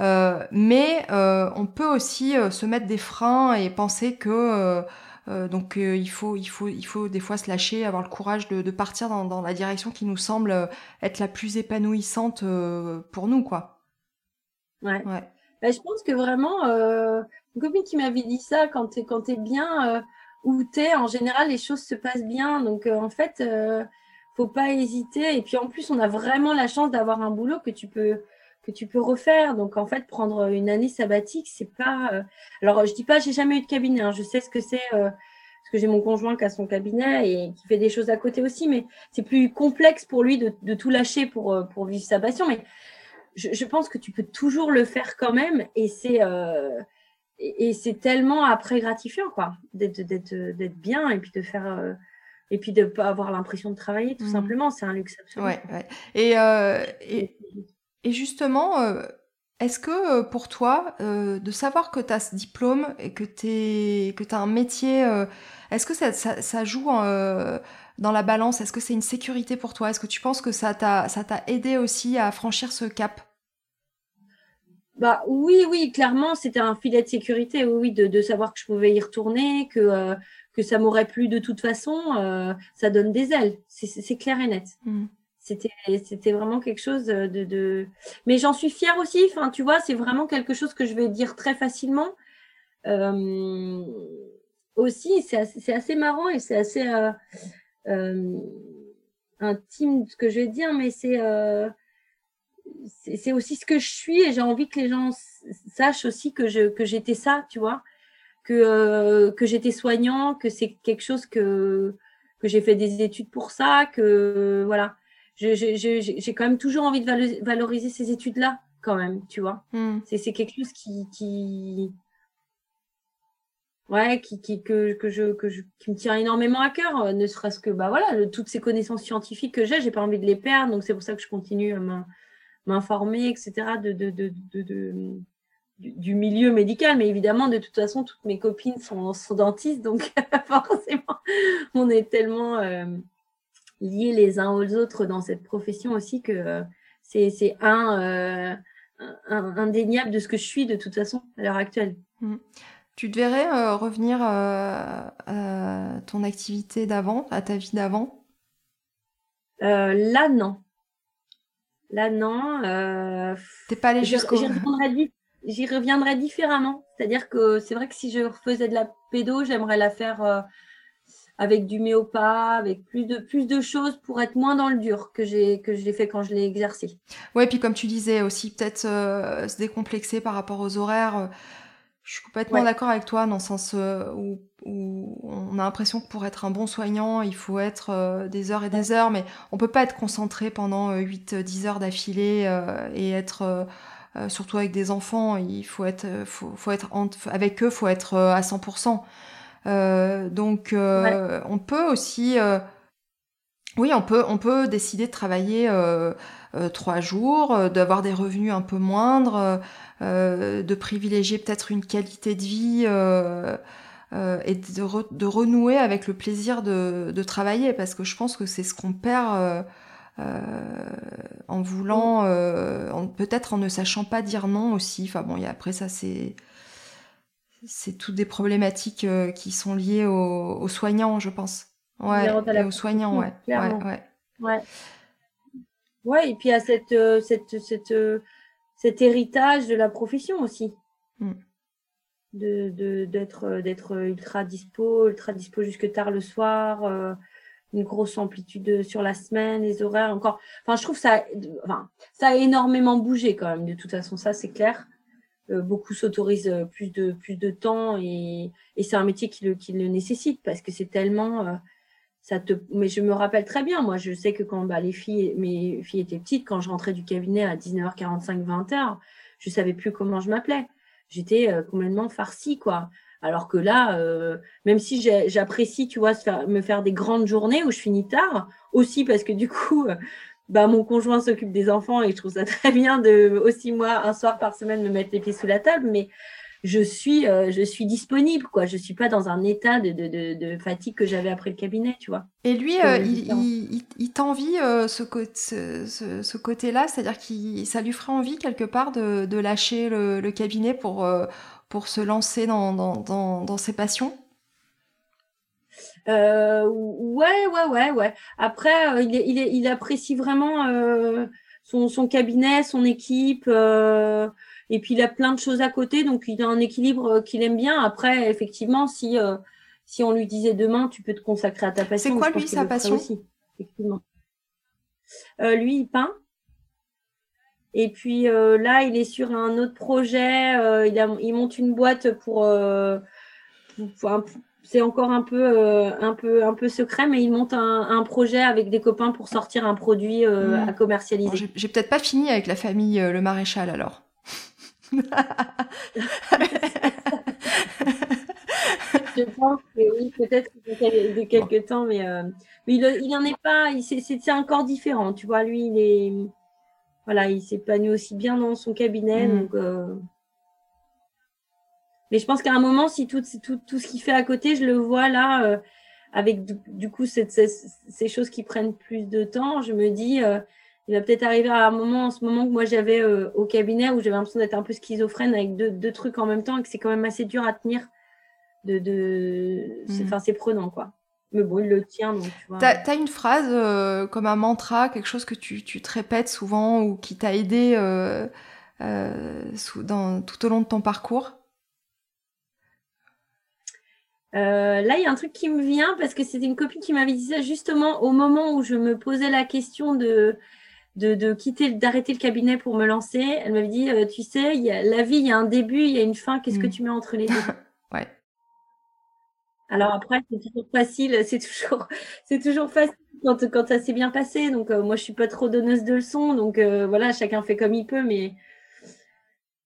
Euh, mais euh, on peut aussi euh, se mettre des freins et penser que donc il faut il faut il faut des fois se lâcher, avoir le courage de, de partir dans, dans, la direction qui nous semble être la plus épanouissante pour nous quoi. Ouais. ouais. Bah, je pense que vraiment une copine qui m'avait dit ça quand t'es quand t'es bien où t'es en général les choses se passent bien donc en fait pas hésiter. Et puis en plus, on a vraiment la chance d'avoir un boulot que tu peux que tu peux refaire. Donc en fait, prendre une année sabbatique, c'est pas. Euh, alors je dis pas, j'ai jamais eu de cabinet. Hein. Je sais ce que c'est. Euh, parce que j'ai mon conjoint qui a son cabinet et qui fait des choses à côté aussi, mais c'est plus complexe pour lui de, tout lâcher pour, euh, pour vivre sa passion. Mais je, pense que tu peux toujours le faire quand même et c'est et, tellement après gratifiant quoi d'être d'être bien et puis de faire et puis de pas avoir l'impression de travailler tout mmh. simplement c'est un luxe absolu ouais, ouais. Et, euh, et Et justement, euh, est-ce que pour toi, de savoir que tu as ce diplôme et que tu as un métier, est-ce que ça, ça, joue dans la balance? Est-ce que c'est une sécurité pour toi? Est-ce que tu penses que ça t'a aidé aussi à franchir ce cap? Bah oui, oui, clairement, c'était un filet de sécurité, oui, de, de, savoir que je pouvais y retourner, que, euh, que ça m'aurait plu de toute façon, euh, ça donne des ailes, c'est clair et net. Mmh. C'était, c'était vraiment quelque chose de, de... mais j'en suis fière aussi. Enfin, tu vois, c'est vraiment quelque chose que je vais dire très facilement. Euh, aussi, c'est assez, assez, marrant et c'est assez intime ce que je vais dire, mais c'est c'est aussi ce que je suis et j'ai envie que les gens sachent aussi que je que j'étais ça, tu vois, que euh, que j'étais soignant, que c'est quelque chose que que j'ai fait des études pour ça, que voilà, j'ai quand même toujours envie de valoriser ces études-là quand même, tu vois. Hmm. C'est quelque chose qui qui ouais qui, qui que, que je que je qui me tient énormément à cœur ne serait-ce que bah voilà toutes ces connaissances scientifiques que j'ai j'ai pas envie de les perdre donc c'est pour ça que je continue à m'informer, etc., de, de, de, du, milieu médical. Mais évidemment, de toute façon, toutes mes copines sont, sont dentistes, donc forcément, on est tellement euh, liés les uns aux autres dans cette profession aussi que euh, c'est un, euh, un, indéniable de ce que je suis de toute façon à l'heure actuelle. Mmh. Tu devrais revenir à ton activité d'avant, à ta vie d'avant? Là, non. Là, non. T'es pas allé jusqu'au. J'y reviendrai, différemment. C'est-à-dire que c'est vrai que si je refaisais de la pédo, j'aimerais la faire euh, avec du méopa, avec plus de plus de choses pour être moins dans le dur que j'ai que fait quand je l'ai exercé. Ouais, puis comme tu disais aussi peut-être euh, se décomplexer par rapport aux horaires. Je suis complètement d'accord avec toi dans le sens euh, où, on a l'impression que pour être un bon soignant, il faut être euh, des heures et des heures, mais on peut pas être concentré pendant 8-10 euh, heures d'affilée et être surtout avec des enfants, il faut être, faut, être avec eux, faut être à 100%. donc on peut aussi, oui, on peut, on peut décider de travailler trois jours, d'avoir des revenus un peu moindres. Euh, de privilégier peut-être une qualité de vie euh, euh, et de, renouer avec le plaisir de, travailler, parce que je pense que c'est ce qu'on perd en voulant, peut-être en ne sachant pas dire non aussi. Enfin bon, et après ça c'est c'est toutes des problématiques qui sont liées aux, soignants, je pense. Ouais, aux soignants, ouais. Ouais, ouais. ouais. et puis à cette, cette, cette, cet héritage de la profession aussi. Mm. De, d'être, d'être ultra dispo, ultra dispo jusque tard le soir, euh, une grosse amplitude sur la semaine, les horaires encore. Enfin, je trouve ça, enfin, ça a énormément bougé quand même. De toute façon, ça c'est clair. Euh, beaucoup s'autorisent plus de plus de temps et, et c'est un métier qui le, qui le nécessite parce que c'est tellement euh, mais je me rappelle très bien, moi, je sais que quand bah, les filles, mes filles étaient petites, quand je rentrais du cabinet à 19h45, 20h, je savais plus comment je m'appelais. J'étais euh, complètement farcie, quoi. Alors que là, euh, même si j'apprécie, tu vois, me faire des grandes journées où je finis tard, aussi parce que du coup, euh, bah, mon conjoint s'occupe des enfants et je trouve ça très bien de aussi moi un soir par semaine me mettre les pieds sous la table, mais je suis, euh, je suis disponible, quoi. Je suis pas dans un état de, de, de, fatigue que j'avais après le cabinet, tu vois. Et lui, euh, il, il, il t'envie euh, ce, ce, ce, côté-là, c'est-à-dire que ça lui ferait envie quelque part de, de lâcher le, le, cabinet pour, pour se lancer dans, dans, dans, dans ses passions? Ouais, ouais, ouais, ouais. Après, il, il, il, apprécie vraiment son, son, cabinet, son équipe. Et puis il a plein de choses à côté, donc il a un équilibre euh, qu'il aime bien. Après, effectivement, si euh, si on lui disait demain, tu peux te consacrer à ta passion. C'est quoi lui sa passion? aussi, effectivement. Euh, lui, il peint. Et puis là, il est sur un autre projet. il, a, il monte une boîte pour. c'est encore un peu, un peu, un peu secret, mais il monte un, projet avec des copains pour sortir un produit hmm. à commercialiser. J'ai peut-être pas fini avec la famille Le Maréchal alors. Je pense que oui, peut-être de quelques temps, mais, euh, il n'en est pas. C'est encore différent, tu vois. Lui, il est. voilà, il s'épanouit aussi bien dans son cabinet. Mhm. Donc, euh, Mais je pense qu'à un moment, si tout, tout, tout ce qu'il fait à côté, je le vois là, euh, avec du, du coup cette, ces, ces choses qui prennent plus de temps, je me dis, euh, il va peut-être arriver à un moment, en ce moment que moi j'avais euh, au cabinet, où j'avais l'impression d'être un peu schizophrène avec deux, deux trucs en même temps, et que c'est quand même assez dur à tenir. De, Mhm. Enfin, c'est prenant, quoi. Mais bon, il le tient, donc tu vois. T'as as une phrase euh, comme un mantra, quelque chose que tu, tu te répètes souvent ou qui t'a aidé euh, euh, sous- dans, tout au long de ton parcours? Euh, là, il y a un truc qui me vient parce que c'était une copine qui m'avait dit ça justement au moment où je me posais la question de, de, de quitter, d'arrêter le cabinet pour me lancer. Elle m'avait dit, euh, tu sais, il y a, la vie, il y a un début, il y a une fin. Qu'est-ce que Mm. tu mets entre les deux? Ouais. Alors après, c'est toujours facile, c'est toujours, c'est toujours facile quand, quand ça s'est bien passé. Donc euh, moi, je suis pas trop donneuse de leçons, donc euh, voilà, chacun fait comme il peut, mais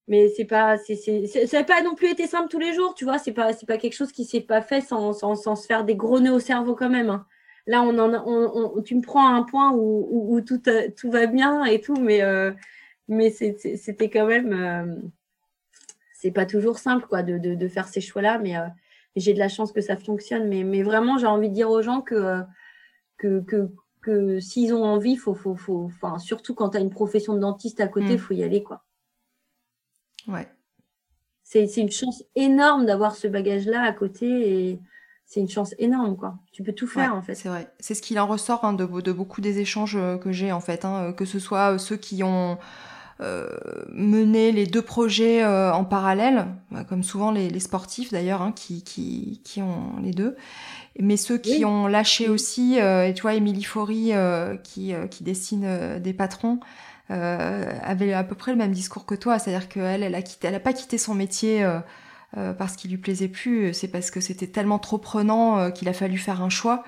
mais c'est pas, c'est, c'est, c'est- ça n'a pas non plus été simple tous les jours, tu vois. C'est pas, c'est pas quelque chose qui s'est pas fait sans, sans, sans se faire des gros nœuds au cerveau quand même. hein. Là, on en, a- on, on- tu me prends à un point où, où, où tout, a- tout va bien et tout, mais euh, mais c'était quand même, euh, c'est pas toujours simple quoi de, de, de faire ces choix-là, mais euh, j'ai de la chance que ça fonctionne. Mais, mais vraiment, j'ai envie de dire aux gens que euh, que, que, que s'ils ont envie, faut, faut, faut, enfin, surtout quand tu as une profession de dentiste à côté, il Mm. faut y aller quoi. Ouais. C'est c'est une chance énorme d'avoir ce bagage-là à côté et c'est une chance énorme, quoi. Tu peux tout faire, Ouais, en fait. C'est vrai. C'est ce qu'il en ressort hein, de, de beaucoup des échanges euh, que j'ai en fait, hein, euh, que ce soit euh, ceux qui ont euh, mené les deux projets euh, en parallèle, bah, comme souvent les, les sportifs d'ailleurs, hein, qui, qui, qui ont les deux, mais ceux qui Oui. ont lâché aussi, euh, et tu vois, Émilie Faury qui, qui dessine des patrons, avait à peu près le même discours que toi, c'est-à-dire qu'elle, elle a quitté, elle a pas quitté son métier parce qu'il lui plaisait plus, c'est parce que c'était tellement trop prenant euh, qu'il a fallu faire un choix.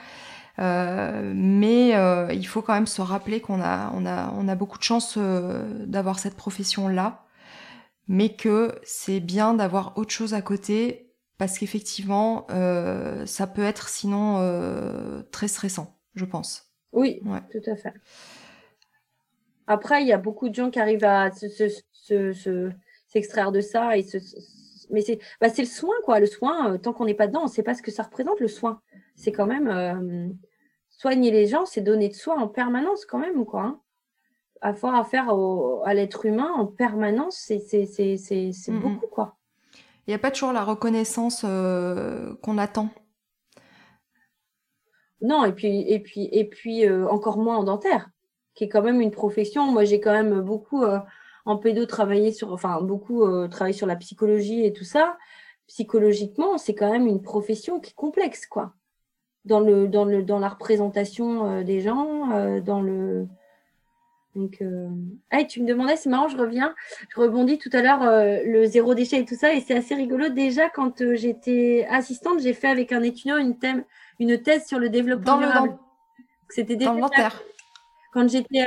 Euh, mais euh, il faut quand même se rappeler qu'on a, on a, on a beaucoup de chance euh, d'avoir cette profession-là, mais que c'est bien d'avoir autre chose à côté parce qu'effectivement, euh, ça peut être sinon euh, très stressant, je pense. Oui, Ouais. tout à fait. Après, il y a beaucoup de gens qui arrivent à se, se, se- se- s'extraire de ça. Et se- mais c'est bah, c'est le soin, quoi. Le soin, euh, tant qu'on n'est pas dedans, on ne sait pas ce que ça représente, le soin. C'est quand même euh, soigner les gens, c'est donner de soi en permanence, quand même, quoi. Hein. Avoir affaire au, à l'être humain en permanence, c'est c'est- c'est- c'est- c'est Mhm. beaucoup, quoi. Il n'y a pas toujours la reconnaissance euh, qu'on attend. Non, et puis, et puis, et puis encore moins en dentaire, qui est quand même une profession. Moi, j'ai quand même beaucoup en pédo travaillé sur, enfin, beaucoup euh, sur la psychologie et tout ça. Psychologiquement, c'est quand même une profession qui est complexe, quoi. Dans le, dans le, dans la représentation euh, des gens, euh, dans le. Donc, euh... ah, tu me demandais, c'est marrant, je reviens, je rebondis tout à l'heure le zéro déchet et tout ça, et c'est assez rigolo. Déjà, quand j'étais assistante, j'ai fait avec un étudiant une thème, une thèse sur le développement Dans le, durable. C'était dans le déjà dentaire. quand j'étais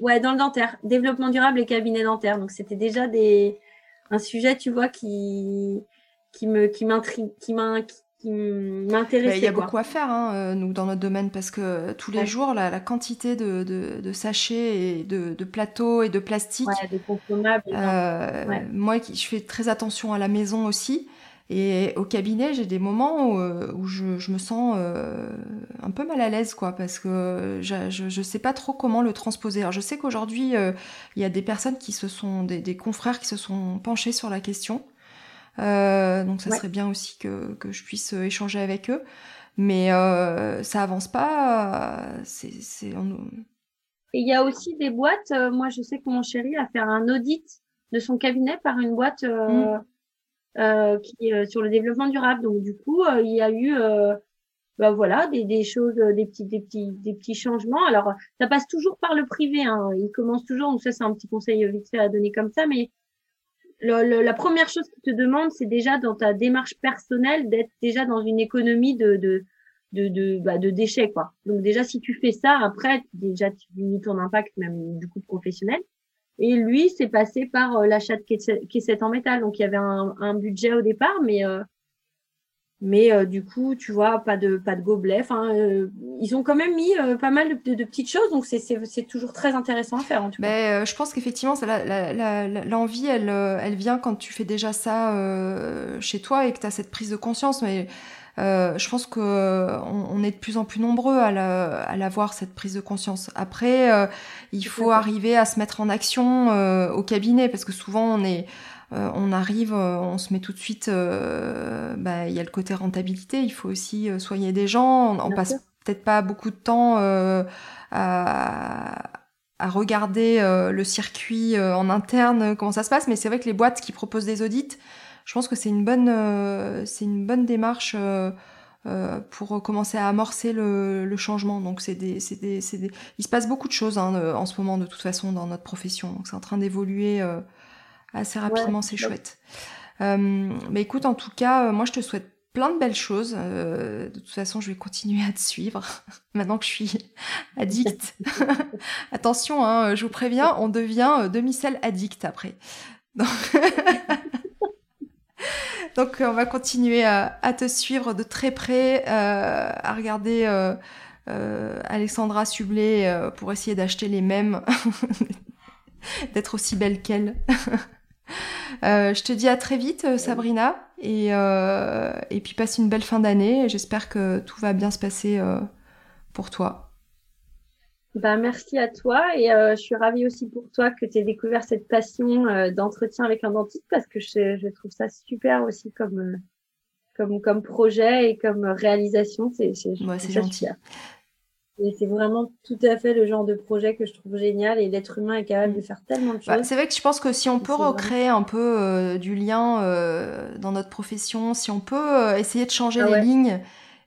ouais dans le dentaire, développement durable et cabinet dentaire. Donc c'était déjà des un sujet, tu vois, qui qui me qui m'intrigue. Mais Il y a quoi. beaucoup à faire, hein, euh, nous, dans notre domaine, parce que tous les Ouais. jours, la, la quantité de, de, de sachets et de, de plateaux et de plastique, Ouais, des consommables. euh, Ouais. moi, je fais très attention à la maison aussi. Et au cabinet, j'ai des moments où, euh, où je, je me sens euh, un peu mal à l'aise, quoi, parce que je, je sais pas trop comment le transposer. Alors, je sais qu'aujourd'hui, euh, il y a des personnes qui se sont, des, des confrères qui se sont penchés sur la question. Euh, donc, ça Ouais. serait bien aussi que, que je puisse échanger avec eux. Mais ça avance pas. C'est, Et il y a aussi des boîtes. moi, je sais que mon chéri a fait un audit de son cabinet par une boîte euh, Mm. Euh, qui est sur le développement durable. Donc du coup, euh, il y a eu euh, bah voilà des, des choses, euh, des petits, des petits, des petits changements. Alors ça passe toujours par le privé. Hein. Il commence toujours. Donc ça, c'est un petit conseil euh, vite fait à donner comme ça, mais le, le- la première chose qu'ils te demandent, c'est déjà dans ta démarche personnelle d'être déjà dans une économie de, de, de, de, bah, de déchets, quoi. Donc déjà, si tu fais ça, après, déjà, tu diminues ton impact, même du coup professionnel. Et lui, c'est passé par euh, l'achat de caissettes en métal. Donc il y avait un, budget au départ, mais euh, Mais euh, du coup, tu vois, pas de, pas de gobelet. Enfin, euh, ils ont quand même mis euh, pas mal de, petites choses, donc c'est toujours très intéressant à faire en tout cas. Ben, je pense qu'effectivement, l'envie, elle, elle vient quand tu fais déjà ça chez toi et que tu as cette prise de conscience. Mais je pense qu'on on est de plus en plus nombreux à la, à la voir, cette prise de conscience. Après, il faut arriver à se mettre en action au cabinet, parce que souvent, on est euh, on arrive, euh, on se met tout de suite, euh, bah, il y a le côté rentabilité, il faut aussi soigner des gens, on, passe peut-être pas beaucoup de temps à, regarder le circuit en interne, comment ça se passe, mais c'est vrai que les boîtes qui proposent des audits, je pense que c'est une bonne, c'est une bonne démarche. pour commencer à amorcer le, changement. Donc c'est des, des, des, il se passe beaucoup de choses hein, en ce moment de toute façon dans notre profession. Donc c'est en train d'évoluer assez rapidement, c'est chouette. Euh, mais écoute, en tout cas, euh, moi je te souhaite plein de belles choses. Euh, de toute façon, je vais continuer à te suivre maintenant que je suis addict. Attention, hein, je vous préviens, on devient demi-sel addict après. Donc, on va continuer à, te suivre de très près, à regarder Alexandra Sublet pour essayer d'acheter les mêmes, d'être aussi belle qu'elle. Euh, je te dis à très vite, euh, Sabrina, et, euh, et puis passe une belle fin d'année. J'espère que tout va bien se passer pour toi. Bah, merci à toi et je suis ravie aussi pour toi que tu aies découvert cette passion d'entretien avec un dentiste parce que je, je, trouve ça super aussi comme, comme, comme projet et comme réalisation. C'est ouais, gentil. Et c'est vraiment tout à fait le genre de projet que je trouve génial et l'être humain est capable de faire tellement de bah, choses. c'est vrai que je pense que si on peut recréer un peu euh, du lien euh, dans notre profession, si on peut euh, essayer de changer ah les lignes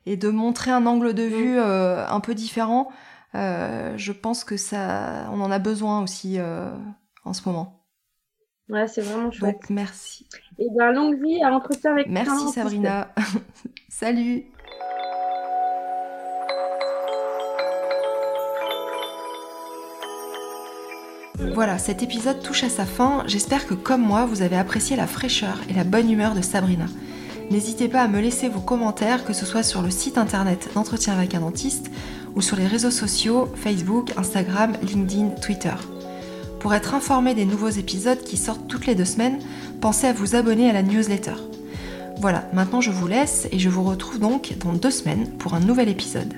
et de montrer un angle de vue mm. un peu différent, je pense que ça, on en a besoin aussi en ce moment. Ouais, c'est vraiment chouette. Donc merci. Et bien longue vie à l'entretien avec Merci Sabrina. Salut. Voilà, cet épisode touche à sa fin. J'espère que comme moi, vous avez apprécié la fraîcheur et la bonne humeur de Sabrina. N'hésitez pas à me laisser vos commentaires, que ce soit sur le site internet d'entretien avec un dentiste ou sur les réseaux sociaux Facebook, Instagram, LinkedIn, Twitter. Pour être informé des nouveaux épisodes qui sortent toutes les deux semaines, pensez à vous abonner à la newsletter. Voilà, maintenant je vous laisse et je vous retrouve donc dans deux semaines pour un nouvel épisode.